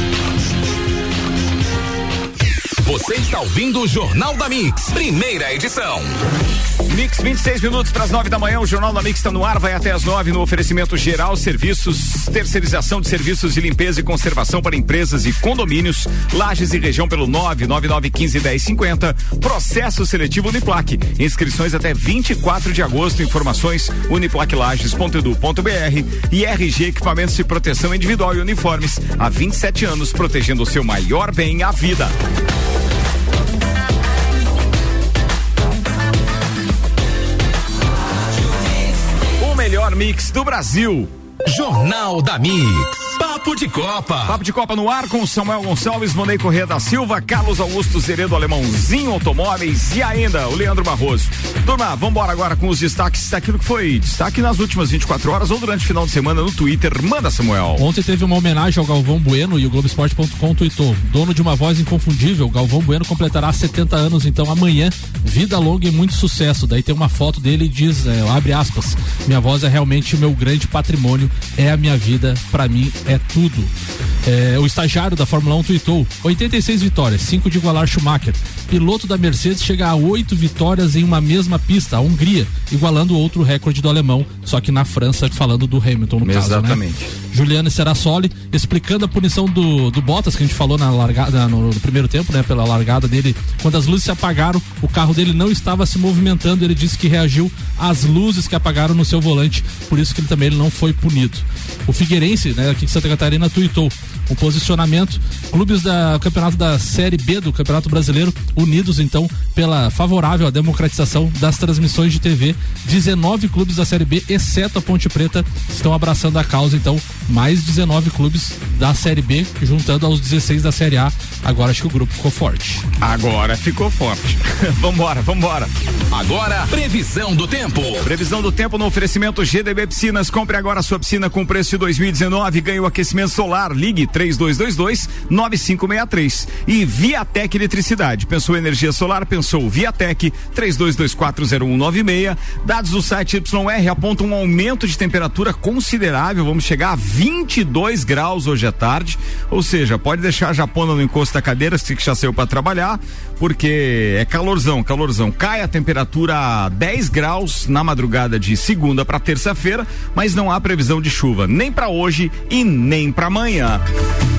Você está ouvindo o Jornal da Mix, primeira edição. Mix, 26 minutos para as 9 da manhã. O Jornal da Mix está no ar, vai até as 9 no oferecimento geral, serviços, terceirização de serviços de limpeza e conservação para empresas e condomínios, lajes e região pelo 999151050. Processo seletivo Uniplaque. Inscrições até 24 de agosto. Informações uniplaquelages.edu.br e RG Equipamentos de Proteção Individual e Uniformes. Há 27 anos protegendo o seu maior bem, a vida. Mix do Brasil. Jornal da Mix. Papo de Copa. Papo de Copa no ar com Samuel Gonçalves, Monei Corrêa da Silva, Carlos Augusto Zeredo Alemãozinho Automóveis e ainda o Leandro Barroso. Turma, vamos embora agora com os destaques daquilo que foi destaque nas últimas 24 horas ou durante o final de semana no Twitter. Manda, Samuel. Ontem teve uma homenagem ao Galvão Bueno e o Globoesporte.com tweetou: dono de uma voz inconfundível, Galvão Bueno completará 70 anos, então amanhã, vida longa e muito sucesso. Daí tem uma foto dele e diz, é, abre aspas, minha voz é realmente o meu grande patrimônio, é a minha vida, para mim é tudo. É, o estagiário da Fórmula 1 tweetou: 86 vitórias, 5 de igualar Schumacher. Piloto da Mercedes chega a 8 vitórias em uma mesma pista, a Hungria, igualando outro recorde do alemão, só que na França, falando do Hamilton no Exatamente. caso. Né? Juliano Serassoli explicando a punição do, do Bottas, que a gente falou na largada, no, no primeiro tempo, né? Pela largada dele. Quando as luzes se apagaram, o carro dele não estava se movimentando. Ele disse que reagiu às luzes que apagaram no seu volante, por isso que ele também ele não foi punido. O Figueirense, né, aqui de Santa Catarina, tuitou um posicionamento. Clubes da campeonato da Série B do Campeonato Brasileiro unidos então pela favorável à democratização das transmissões de TV. 19 clubes da Série B, exceto a Ponte Preta, estão abraçando a causa. Então, mais 19 clubes da Série B, juntando aos 16 da Série A. Agora acho que o grupo ficou forte. Agora ficou forte. vambora, vambora. Agora, previsão do tempo. Previsão do tempo no oferecimento GDB Piscinas. Compre agora sua piscina com preço de 2019. Ganhe o aquecimento solar. Ligue 3222 9563. E Viatec Eletricidade. Pensou energia solar? Pensou Viatec 32240196. Dados do site YR apontam um aumento de temperatura considerável. Vamos chegar a 22 graus hoje à tarde. Ou seja, pode deixar a japona no encosto da cadeira, se que já saiu para trabalhar, porque é calorzão, calorzão. Cai a temperatura a 10 graus na madrugada de segunda para terça-feira, mas não há previsão de chuva, nem para hoje e nem para amanhã.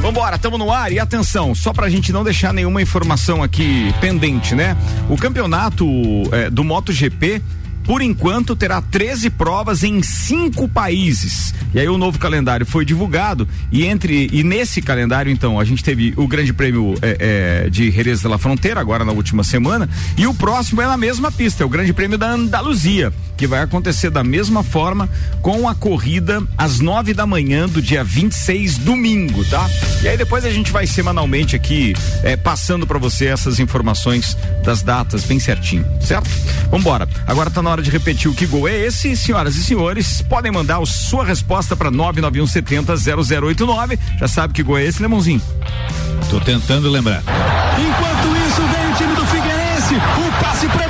Vambora, estamos no ar e atenção, só pra gente não deixar nenhuma informação aqui pendente, né? O campeonato é, do MotoGP por enquanto terá 13 provas em cinco países. E aí o novo calendário foi divulgado e entre e nesse calendário então a gente teve o Grande Prêmio é, é, de Jerez de la Fronteira agora na última semana e o próximo é na mesma pista, é o Grande Prêmio da Andaluzia que vai acontecer da mesma forma com a corrida às nove da manhã do dia 26 domingo, tá? E aí depois a gente vai semanalmente aqui é, passando para você essas informações das datas bem certinho, certo? Vambora. Agora tá na hora de repetir o que gol é esse, senhoras e senhores. Podem mandar a sua resposta para 99170 0089. Já sabe que gol é esse, Lemãozinho? Tô tentando lembrar. Enquanto isso, vem o time do Figueirense. O passe para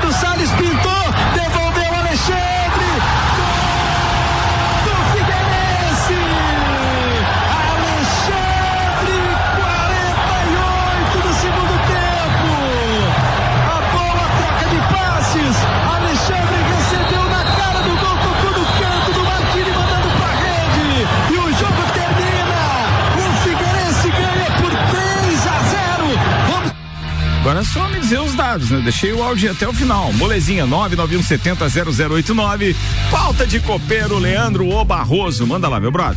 Agora é só me dizer os dados, né? Deixei o áudio até o final. Molezinha 991700089. Pauta de copeiro Leandro O Barroso. Manda lá, meu brother.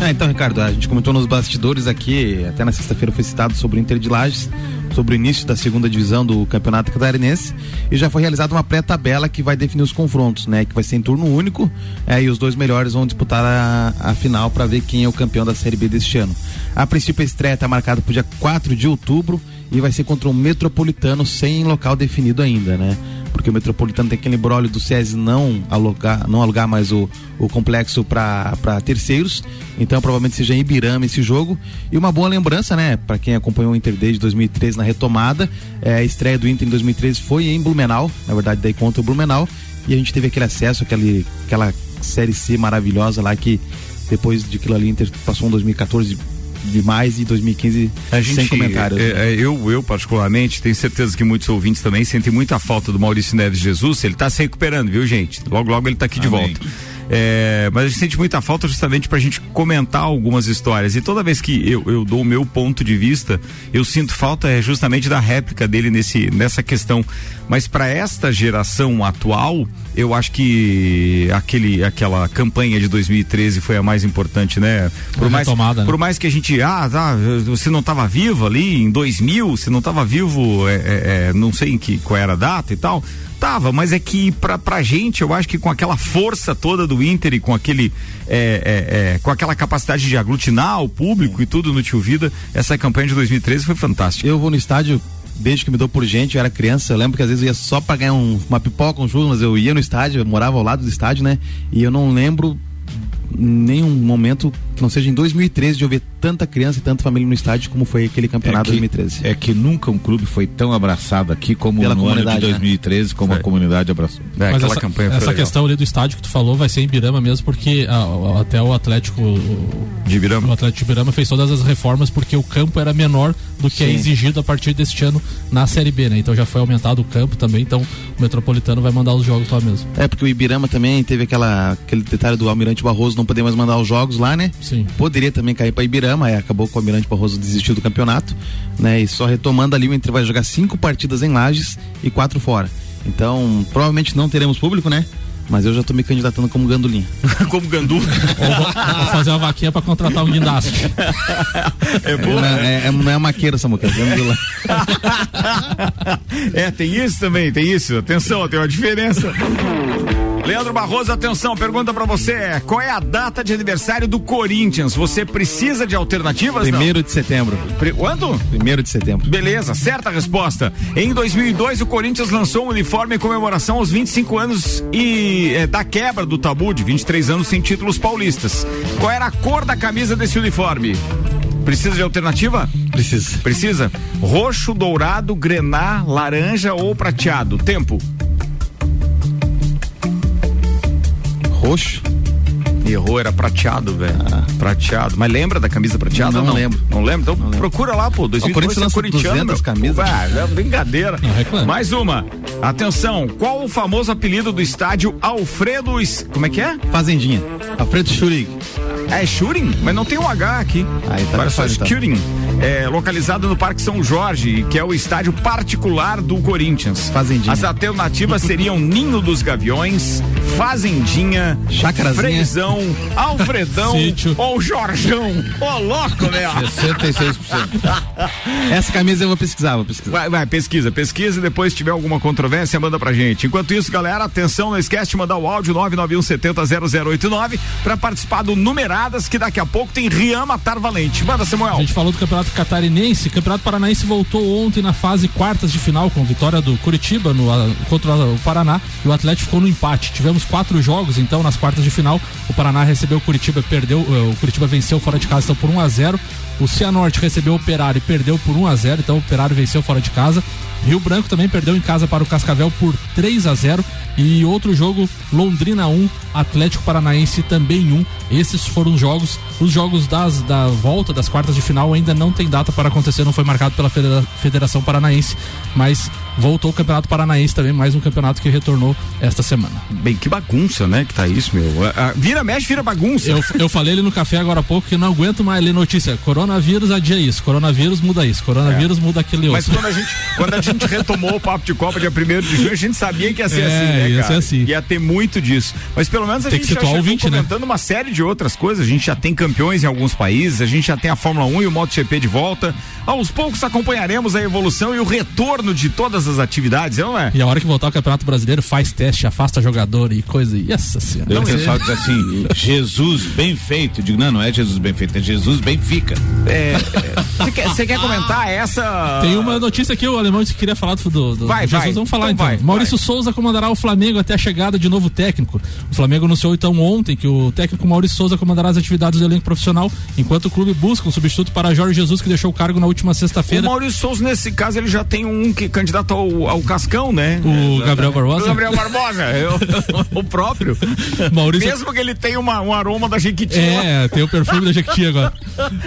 É, então, Ricardo, a gente comentou nos bastidores aqui, até na sexta-feira foi citado sobre o Inter de Lages, sobre o início da segunda divisão do Campeonato Catarinense, e já foi realizada uma pré-tabela que vai definir os confrontos, né? Que vai ser em turno único, é, e os dois melhores vão disputar a, a final para ver quem é o campeão da Série B deste ano. A princípio, a estreia está marcada para o dia 4 de outubro e vai ser contra o Metropolitano sem local definido ainda, né? Porque o Metropolitano tem aquele embrólio do SESI não alugar, não alugar mais o, o complexo para terceiros, então provavelmente seja em Ibirama esse jogo. E uma boa lembrança, né, para quem acompanhou o Inter desde 2013 na retomada, é, a estreia do Inter em 2013 foi em Blumenau, na verdade daí contra o Blumenau, e a gente teve aquele acesso, aquele, aquela série C maravilhosa lá que depois de aquilo ali Inter passou um 2014 demais e 2015 A gente, sem comentários. é, é, eu, eu, particularmente, tenho certeza que muitos ouvintes também sentem muita falta do Maurício Neves Jesus. Ele está se recuperando, viu, gente? Logo, logo ele está aqui de Amém. volta. É, mas a gente sente muita falta justamente pra gente comentar algumas histórias. E toda vez que eu, eu dou o meu ponto de vista, eu sinto falta é justamente da réplica dele nesse, nessa questão. Mas para esta geração atual, eu acho que aquele, aquela campanha de 2013 foi a mais importante, né? Por A mais, retomada, né? por mais que a gente, ah, tá, você não estava vivo ali em 2000, você não estava vivo, é, é, é, não sei em que qual era a data e tal. Tava, mas é que pra, pra gente, eu acho que com aquela força toda do Inter e com aquele, é, é, é, com aquela capacidade de aglutinar o público e tudo no Tio Vida, essa campanha de 2013 foi fantástica. Eu vou no estádio desde que me dou por gente, eu era criança, eu lembro que às vezes eu ia só pra ganhar um- uma pipoca, um churro, mas eu ia no estádio, eu morava ao lado do estádio, né? E eu não lembro nenhum momento que não seja em 2013 de eu ver tanta criança e tanta família no estádio como foi aquele campeonato é que, 2013. É que nunca um clube foi tão abraçado aqui como Pela no ano de comunidade, né? 2013, como a comunidade abraçou. É, Mas essa, essa questão ali do estádio que tu falou vai ser em Birama mesmo, porque ah, até o Atlético o- de Birama. o Atlético de Birama fez todas as reformas porque o campo era menor do que é Sim. exigido a partir deste ano na Série B, né? Então já foi aumentado o campo também, então o Metropolitano vai mandar os jogos lá mesmo. É, porque o Ibirama também teve aquela, aquele detalhe do Almirante Barroso não poder mais mandar os jogos lá, né? Sim. Poderia também cair para Ibirama, aí acabou com o Almirante Barroso desistiu do campeonato, né? E só retomando ali, o Inter vai jogar cinco partidas em Lages e quatro fora. Então, provavelmente não teremos público, né? Mas eu já tô me candidatando como gandulinha. como gandu. Ou vou, vou fazer uma vaquinha pra contratar um guindaste. É boa. Não é, é, não é maqueira, Samuca, é gandula. é, tem isso também, tem isso. Atenção, tem uma diferença. Leandro Barroso, atenção, pergunta pra você: qual é a data de aniversário do Corinthians? Você precisa de alternativas? não? Primeiro de setembro. Quando? Primeiro de setembro. Beleza, certa resposta. Em 2002, o Corinthians lançou um uniforme em comemoração aos 25 anos e eh, da quebra do tabu de 23 anos sem títulos paulistas. Qual era a cor da camisa desse uniforme? Precisa de alternativa? Precisa. Precisa? Roxo, dourado, grená, laranja ou prateado? Tempo. Roxo. Errou, era prateado, velho. Prateado. Mas lembra da camisa prateada? Não lembro. Não lembra? Então procura lá, pô. 2002 Corinthians é corintiano, 200 meu. camisas. Ah, é brincadeira. Não. Mais uma. Atenção, qual o famoso apelido do estádio Alfredo... Como é que é? Fazendinha. Alfredo Schurig. É Schuring? Mas não tem um H aqui. Aí tá Parece só fácil, então. É, localizado no Parque São Jorge, que é o estádio particular do Corinthians. Fazendinha. As alternativas seriam Ninho dos Gaviões, Fazendinha, Chacrazinha. Freizão, Alfredão ou Jorjão. Ô, louco, meu! 66%. Essa camisa eu vou pesquisar, vou pesquisar. Vai, vai, pesquisa, pesquisa e depois se tiver alguma controvérsia, manda pra gente. Enquanto isso, galera, atenção, não esquece de mandar o áudio 991700089 pra participar do Numeradas, que daqui a pouco tem Rian Matar Valente. Manda, A Samuel. gente falou do Campeonato Catarinense. Campeonato Paranaense voltou ontem na fase quartas de final com vitória do Curitiba no, ah, contra o Paraná e o Atlético ficou no empate. Tivemos quatro jogos então nas quartas de final. O Paraná recebeu o Curitiba, perdeu, eh, o Curitiba venceu fora de casa então por 1 a 0. O Cianorte recebeu o Operário e perdeu por 1 a 0, então o Operário venceu fora de casa. Rio Branco também perdeu em casa para o Cascavel por 3 a 0 e outro jogo Londrina 1, Atlético Paranaense também 1. Esses foram os jogos. Os jogos das, da volta das quartas de final ainda não tem data para acontecer, não foi marcado pela Federa- Federação Paranaense, mas voltou o Campeonato Paranaense também, mais um campeonato que retornou esta semana. Bem, que bagunça, né? Que tá isso, meu. Ah, ah, Vira, mexe, vira bagunça. Eu, eu falei ali no café agora há pouco que não aguento mais ler notícia. Coronavírus adia isso, coronavírus muda isso, coronavírus muda aquele Mas outro. quando a gente, quando a gente retomou o papo de Copa dia 1 de junho, a gente sabia que ia ser É, assim, né, ia cara? ser assim. Ia ter muito disso. Mas pelo menos a Tem gente já ouvinte, né? comentando uma série de outras coisas. A gente já tem campeões em alguns países, a gente já tem a Fórmula 1 e o MotoGP de volta. Aos poucos acompanharemos a evolução e o retorno de todas as atividades, não é? E a hora que voltar o Campeonato Brasileiro, faz teste, afasta jogador e coisa. E essa senhora. Então, o pessoal diz assim, Jesus bem feito. Eu digo, não, não é Jesus bem feito, é Jesus bem fica. É, Você quer, você quer comentar essa? Tem uma notícia aqui, o alemão disse que queria falar do, do, do Vai, Jesus. vai. Vamos falar Então então. vai, Maurício Souza comandará o Flamengo até a chegada de novo técnico. O Flamengo anunciou então ontem que o técnico Maurício Souza comandará as atividades do elenco profissional, enquanto o clube busca um substituto para Jorge Jesus, que deixou o cargo na última O sexta-feira. Maurício Souza, nesse caso, ele já tem um que candidato ao, ao Cascão, né? O Gabriel Barbosa? O Gabriel Barbosa, eu- o próprio. Maurício- Mesmo que ele tenha uma, um aroma da Jequitinha. É, tem o perfume da Jequiti agora.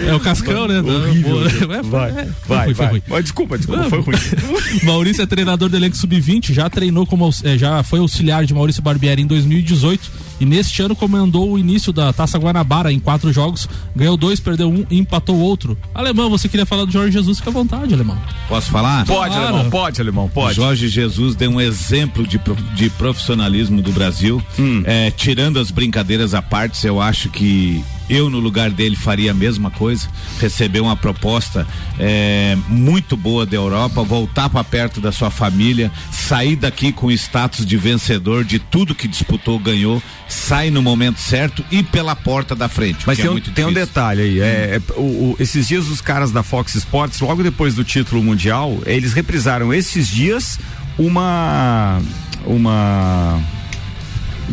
É o Cascão, né? Horrível. É, Vai, é, foi vai, foi vai. desculpa, desculpa, foi ruim. Maurício é treinador do elenco sub-20, já treinou como eh, já foi auxiliar de Maurício Barbieri em 2018 e neste ano comandou o início da Taça Guanabara em quatro jogos, ganhou dois, perdeu um e empatou outro. Alemão, você queria falar do Jorge Jesus, fica à vontade, alemão. Posso falar? Pode, Claro. alemão, pode, alemão, pode. Jorge Jesus deu um exemplo de, de profissionalismo do Brasil. Hum. É, tirando as brincadeiras à parte, eu acho que eu, no lugar dele, faria a mesma coisa. Receber uma proposta é, muito boa da Europa, voltar para perto da sua família, sair daqui com o status de vencedor de tudo que disputou, ganhou, sai no momento certo e pela porta da frente. Mas tem, é um, tem um detalhe aí. É, é, o- o- esses dias os caras da Fox Sports, logo depois do título mundial, eles reprisaram esses dias uma. Uma.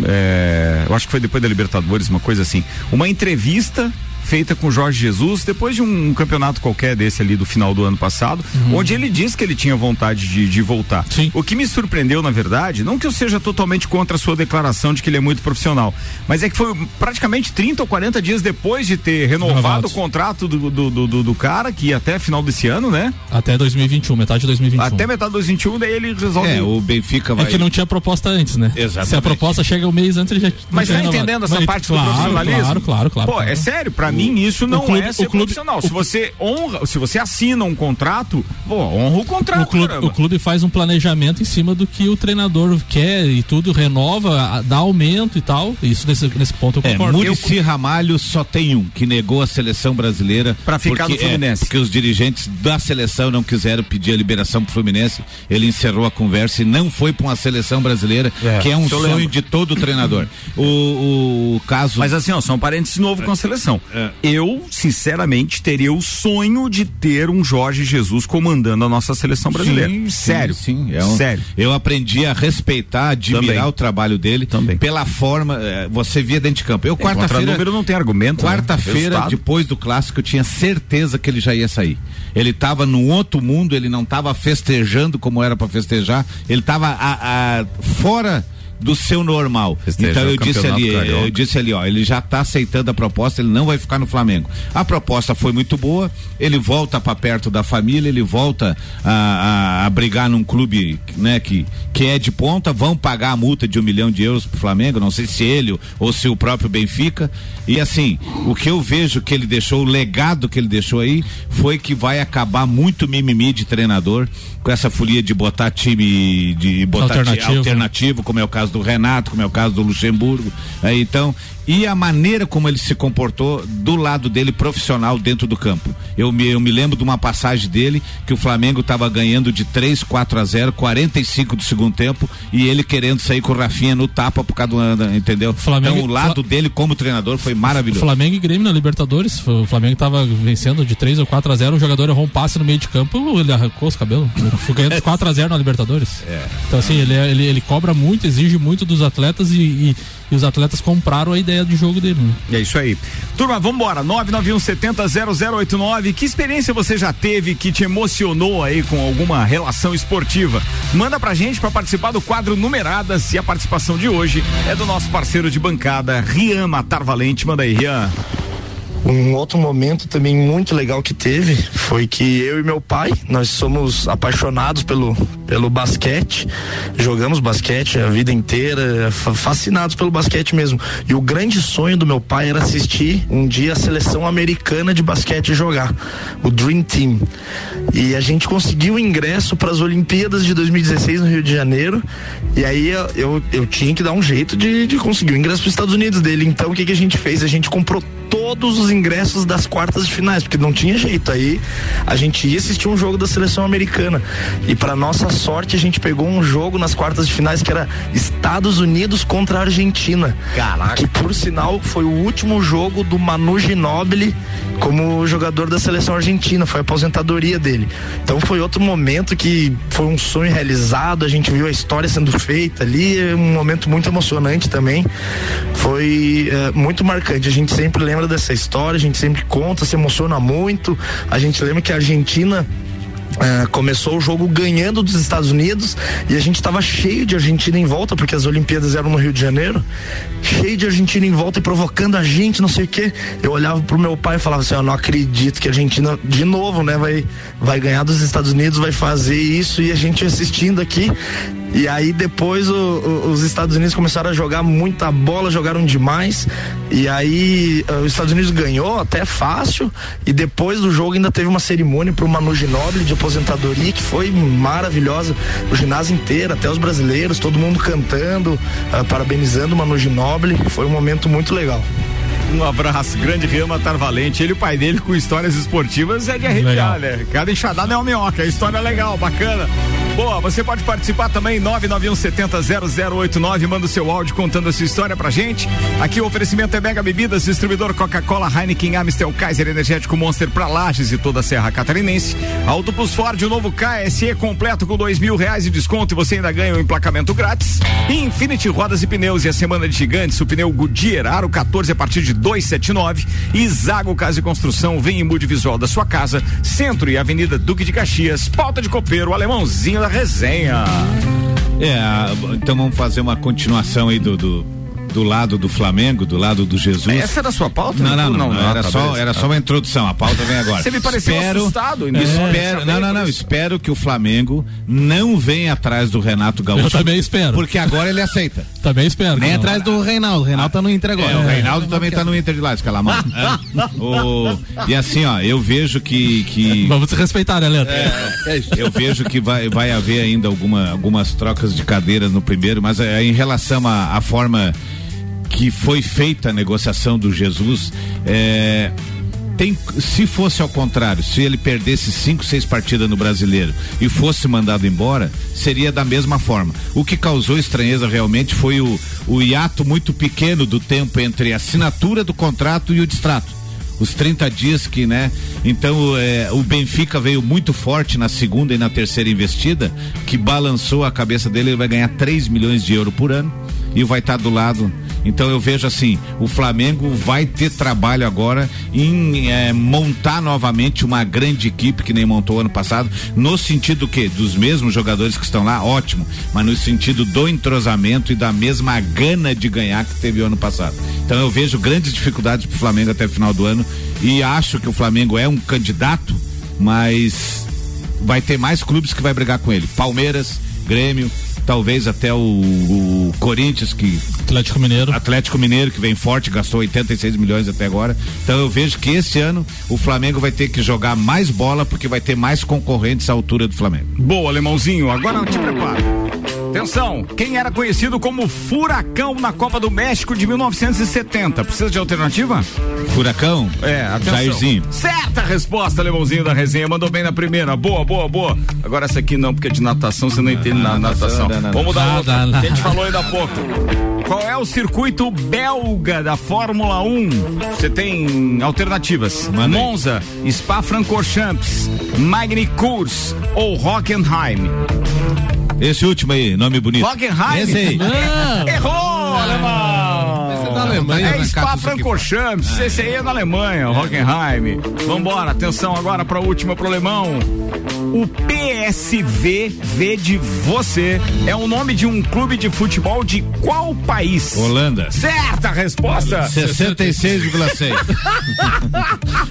É, eu acho que foi depois da Libertadores, uma coisa assim. Uma entrevista feita com Jorge Jesus depois de um, campeonato qualquer desse ali do final do ano passado, onde ele disse que ele tinha vontade de, de voltar. O que me surpreendeu, na verdade, não que eu seja totalmente contra a sua declaração de que ele é muito profissional, mas é que foi praticamente 30 ou 40 dias depois de ter renovado Renovado. o contrato do, do, do, do- cara, que ia até final desse ano, né? Até 2021, metade de 2021. Até metade de 2021, daí ele resolve. É, o Benfica vai. É que não tinha proposta antes, né? Exatamente. Se a proposta chega um mês antes, ele já. Mas tá renovado. entendendo essa Mas, parte claro, do profissionalismo? Claro, claro, claro. Pô, claro. é sério, pra mim isso não clube- é ser clube- profissional. Se você honra, se você assina um contrato, pô, honra o contrato, O clube, o clube faz um planejamento em cima do que o treinador quer e tudo, renova, dá aumento e tal. Isso nesse, nesse ponto eu É, concordo. Murici Ramalho só tem um, que negou a seleção brasileira. Pra ficar porque, no Fluminense. É, porque os dirigentes da seleção não quiseram pedir a liberação pro Fluminense. Ele encerrou a conversa e não foi pra uma seleção brasileira, É, que é um sonho lembro. de todo treinador. O, o caso. Mas assim, ó, são parênteses novo com a seleção. É. Eu, sinceramente, teria o sonho de ter um Jorge Jesus comandando a nossa seleção brasileira. Sim, sim, Sério. Sim, é um- Sério. Eu aprendi a respeitar, admirar Também. o trabalho dele Também. pela forma. eh, você via dentro de campo. Eu, quarta-feira. número não tem argumento. né? Quarta-feira, Resultado. depois do clássico, eu tinha certeza que ele já ia sair. Ele estava num outro mundo, ele não estava festejando como era para festejar, ele estava fora do seu normal. Festejar então eu disse ali, Carioca. eu disse ali, ó, ele já está aceitando a proposta, ele não vai ficar no Flamengo. A proposta foi muito boa, ele volta para perto da família, ele volta a, a, a brigar num clube, né, que, que é de ponta, vão pagar a multa de um milhão de euros pro Flamengo, não sei se ele ou se o próprio Benfica. E assim, o que eu vejo que ele deixou, o legado que ele deixou aí, foi que vai acabar muito mimimi de treinador, com essa folia de botar time de botar ti- Alternativo. alternativo, como é o caso do Renato, como é o caso do Luxemburgo. É, então, e a maneira como ele se comportou do lado dele profissional dentro do campo. Eu me, eu me lembro de uma passagem dele que o Flamengo estava ganhando de 3, 4 a 0, 45 do segundo tempo e ele querendo sair com o Rafinha no tapa por causa do entendeu? Flamengo- então o lado dele como treinador foi maravilhoso. Flamengo e Grêmio na Libertadores. O Flamengo tava vencendo de 3 ou 4 a 0 o jogador errou um passe no meio de campo, ele arrancou os cabelos. Foi ganhando de 4 a 0 na Libertadores. Então, assim, ele, é- ele, ele cobra muito, exige muito dos atletas e, e- e os atletas compraram a ideia de jogo dele. né? É isso aí. Turma, vambora. 991700089. Que experiência você já teve que te emocionou aí com alguma relação esportiva? Manda pra gente pra participar do quadro Numeradas e a participação de hoje é do nosso parceiro de bancada, Rian Matar Valente. Manda aí, Rian. Um outro momento também muito legal que teve foi que eu e meu pai, nós somos apaixonados pelo, pelo basquete, jogamos basquete a vida inteira, fa- fascinados pelo basquete mesmo. E o grande sonho do meu pai era assistir um dia a seleção americana de basquete jogar, o Dream Team. E a gente conseguiu ingresso para as Olimpíadas de 2016 no Rio de Janeiro. E aí eu, eu, eu tinha que dar um jeito de, de conseguir o ingresso para os Estados Unidos dele. Então o que, que a gente fez? A gente comprou todos os ingressos das quartas de finais, porque não tinha jeito. Aí a gente ia assistir um jogo da seleção americana. E para nossa sorte, a gente pegou um jogo nas quartas de finais que era Estados Unidos contra a Argentina. Caraca. Que por sinal foi o último jogo do Manu Ginóbili como jogador da seleção argentina, foi a aposentadoria dele. Então foi outro momento que foi um sonho realizado, a gente viu a história sendo feita ali, é um momento muito emocionante também. Foi é, muito marcante. A gente sempre lembra dessa história, a gente sempre conta, se emociona muito. A gente lembra que a Argentina ah, começou o jogo ganhando dos Estados Unidos e a gente estava cheio de Argentina em volta, porque as Olimpíadas eram no Rio de Janeiro, cheio de Argentina em volta e provocando a gente, não sei o quê. Eu olhava pro meu pai e falava assim: Eu não acredito que a Argentina, de novo, né, vai, vai ganhar dos Estados Unidos, vai fazer isso e a gente assistindo aqui. E aí depois o- o- os Estados Unidos começaram a jogar muita bola, jogaram demais. E aí eh, os Estados Unidos ganhou até fácil. E depois do jogo ainda teve uma cerimônia pro Manu Ginóbili de aposentadoria que foi maravilhosa. O ginásio inteiro, até os brasileiros, todo mundo cantando, ah, parabenizando o Manu Ginóbili. Foi um momento muito legal. Um abraço, grande Rian Matar Valente. Ele e o pai dele com histórias esportivas é de arrepiar, Legal. né? Cada enxadada é uma minhoca. História legal, bacana. Boa, você pode participar também, 991700089. Manda o seu áudio contando a sua história pra gente. Aqui o oferecimento é Mega Bebidas, distribuidor Coca-Cola, Heineken, Amstel, Kaiser, Energético Monster pra Lages e toda a Serra Catarinense. Auto Plus Ford, o novo KSE completo com dois mil reais de desconto e você ainda ganha o emplacamento grátis. Infinity Rodas e Pneus e a Semana de Gigantes, o pneu Goodyear Aro 14 a partir de 279. E Zago Casa e Construção, vem e mude visual da sua casa. Centro e Avenida Duque de Caxias, pauta de copeiro, alemãozinho da resenha. É, então vamos fazer uma continuação aí do, do, do lado do Flamengo, do lado do Jesus. Essa era a sua pauta? Não, não, não, Não, não, era, tá, só, era só uma introdução, a pauta vem agora. Você me pareceu assustado, ainda. espero, É, não, não, não, espero que o Flamengo não venha atrás do Renato Gaúcho. Eu também espero. Porque agora ele aceita. Também espero. Nem Não. atrás do Reinaldo. O Reinaldo tá no Inter agora. É, o Reinaldo também tá no Inter de lá, escalamão. É. O- E assim, ó, eu vejo que. que Vamos respeitar, né, Leandro? eu vejo que vai, vai haver ainda alguma, algumas trocas de cadeiras no primeiro, mas é, em relação à forma que foi feita a negociação do Jesus, é, tem, se fosse ao contrário, se ele perdesse cinco, seis partidas no brasileiro e fosse mandado embora, seria da mesma forma. O que causou estranheza realmente foi o, o hiato muito pequeno do tempo entre a assinatura do contrato e o distrato os 30 dias que, né? Então é, o Benfica veio muito forte na segunda e na terceira investida, que balançou a cabeça dele, ele vai ganhar 3 milhões de euros por ano e vai estar do lado. Então eu vejo assim, o Flamengo vai ter trabalho agora em eh, montar novamente uma grande equipe que nem montou ano passado, no sentido que dos mesmos jogadores que estão lá, ótimo, mas no sentido do entrosamento e da mesma gana de ganhar que teve o ano passado. Então eu vejo grandes dificuldades para o Flamengo até o final do ano e acho que o Flamengo é um candidato, mas vai ter mais clubes que vai brigar com ele. Palmeiras, Grêmio, talvez até o, o Corinthians que Atlético Mineiro. Atlético Mineiro que vem forte, gastou 86 milhões até agora. Então eu vejo que esse ano o Flamengo vai ter que jogar mais bola porque vai ter mais concorrentes à altura do Flamengo. Boa, alemãozinho. Agora te prepara. Atenção, quem era conhecido como Furacão na Copa do México de 1970? Precisa de alternativa? Furacão? É, atenção. Jairzinho. Certa resposta, alemãozinho da resenha. Mandou bem na primeira. Boa, boa, boa. Agora essa aqui não, porque é de natação, você não entende na natação. Vamos dar outra. a gente falou ainda há pouco. Qual é o circuito belga da Fórmula 1? Você tem alternativas. Monza, Spa-Francorchamps, Magny-Cours ou Hockenheim? Esse último aí, nome bonito. Hockenheim? Esse aí. Errou, alemão! Esse é da Alemanha, É né, Spa-Francorchamps, esse aí é na Alemanha, Hockenheim. Vambora, atenção agora pra última pro alemão. O PSV V de você é o nome de um clube de futebol de qual país? Holanda. Certa resposta! 66,6.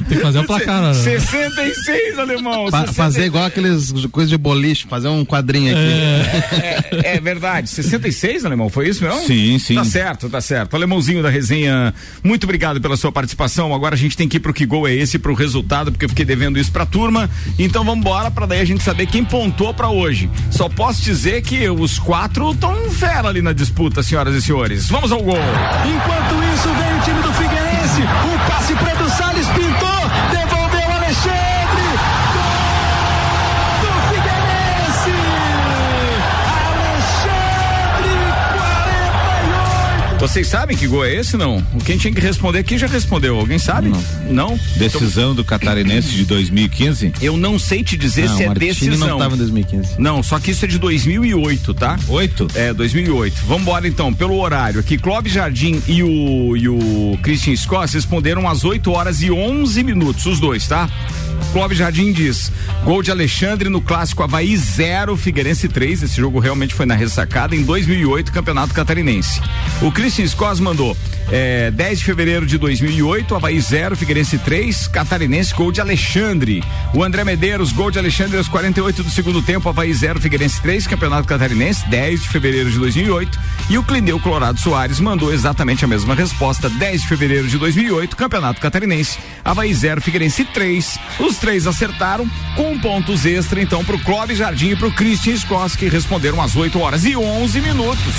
Tem que fazer o placar, né? 66, alemão. Fa- 60 fazer igual aqueles coisas de boliche, fazer um quadrinho aqui. É, é verdade. 66, alemão, foi isso mesmo? Sim, sim. Tá certo, tá certo. Alemãozinho da resenha, muito obrigado pela sua participação. Agora a gente tem que ir pro que gol é esse, pro resultado, porque eu fiquei devendo isso pra turma. Então vamos embora pra daí a gente saber quem pontuou pra hoje. Só posso dizer que os quatro estão fera ali na disputa, senhoras e senhores. Vamos ao gol. Enquanto isso, vem o time do Figueirense. O passe para Edu Salles pintou. Vocês sabem que gol é esse, não? Quem tinha que responder aqui já respondeu. Alguém sabe? Não. Decisão do Catarinense de 2015? Eu não sei te dizer Não, se é Martini decisão. não tava em 2015. Não, só que isso é de 2008, tá? 8? É, 2008. Vamos embora então, pelo horário aqui. Clóvis Jardim e o, e o Christian Scott respondem às 8 horas e 11 minutos, os dois, tá? Clóvis Jardim diz: gol de Alexandre no clássico Havaí 0, Figueirense 3. Esse jogo realmente foi na ressacada em 2008, Campeonato Catarinense. O Christian Scott mandou: é, 10 de fevereiro de 2008, Havaí 0, Figueirense 3, Catarinense, gol de Alexandre. O André Medeiros, gol de Alexandre aos 48 do segundo tempo, Havaí 0, Figueirense 3, Campeonato Catarinense, 10 de fevereiro de 2008. E o Clineu Colorado Soares mandou exatamente a mesma resposta, 10 de fevereiro de 2008, Campeonato Catarinense, Havaí 0, Figueirense 3. Os três acertaram com pontos extra, então, pro Clóvis Jardim e pro Christian Scott, que responderam às 8 horas e 11 minutos.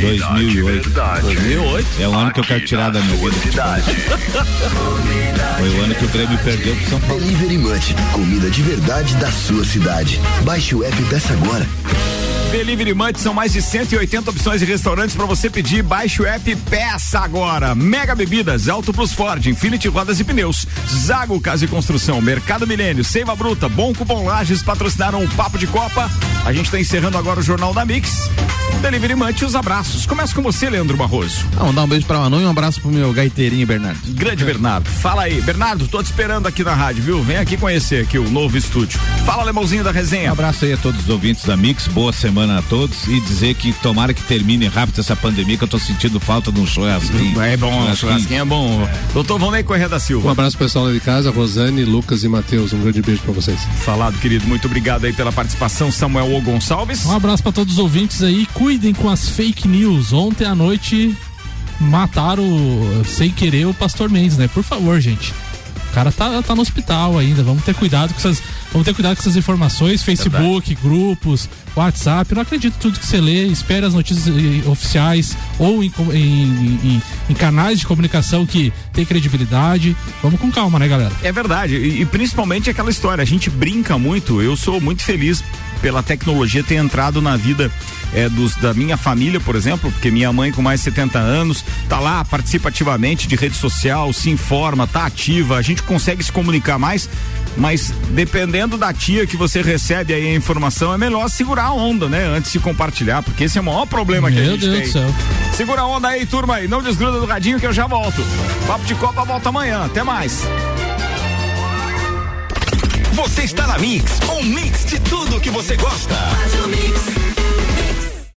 2008. 2008. É o ano que eu quero tirar da minha vida. Foi o ano que o Grêmio perdeu pro São Paulo. Delivery Munch, comida de verdade da sua cidade. Baixe o app e peça agora. Delivery Munch são mais de 180 opções de restaurantes para você pedir. Baixe o app peça agora. Mega Bebidas, Auto Plus Ford, Infinity Rodas e Pneus, Zago Casa e Construção, Mercado Milênio, Seiva Bruta, Bom Cupom Lages patrocinaram o Papo de Copa. A gente está encerrando agora o Jornal da Mix. Delivery Munch, os abraços. Começa com você, Leandro Barroso. Ah, vamos dar um beijo pra Manu e um abraço pro meu gaiteirinho, Bernardo. Grande Bernardo. Fala aí. Bernardo, tô te esperando aqui na rádio, viu? Vem aqui conhecer aqui o novo estúdio. Fala, Alemãozinho da Um resenha. abraço aí a todos os ouvintes da Mix, boa semana a todos e dizer que tomara que termine rápido essa pandemia que eu tô sentindo falta de um churrasquinho. É bom, churrasquinho é bom. Doutor Vonei Corrêa da Um Silva. abraço pro pessoal lá de casa, Rosane, Lucas e Matheus. Um grande beijo pra vocês. Falado, querido. Muito obrigado aí pela participação, Samuel O Gonçalves. Um abraço para todos os ouvintes aí. Cuidem com as fake news. Ontem à noite mataram sem querer o Pastor Mendes, né? Por favor, gente. O cara tá, tá no hospital ainda. Vamos ter cuidado com essas, vamos ter cuidado com essas informações, Facebook, grupos, WhatsApp. Não acredito em tudo que você lê. Espere as notícias eh, oficiais ou em, em- em- em canais de comunicação que tem credibilidade. Vamos com calma, né, galera? É verdade, e, e principalmente aquela história, a gente brinca muito, eu sou muito feliz pela tecnologia ter entrado na vida é, dos, da minha família, por exemplo, porque minha mãe com mais de 70 anos tá lá, participa ativamente de rede social, se informa, tá ativa, a gente consegue se comunicar mais Mas dependendo da tia que você recebe aí a informação, é melhor segurar a onda, né? Antes de compartilhar, porque esse é o maior problema que a Meu gente Deus tem. do céu. Segura a onda aí, turma aí. Não desgruda do radinho que eu já volto. Papo de Copa volta amanhã. Até mais. Você está na Mix, um mix de tudo que você gosta.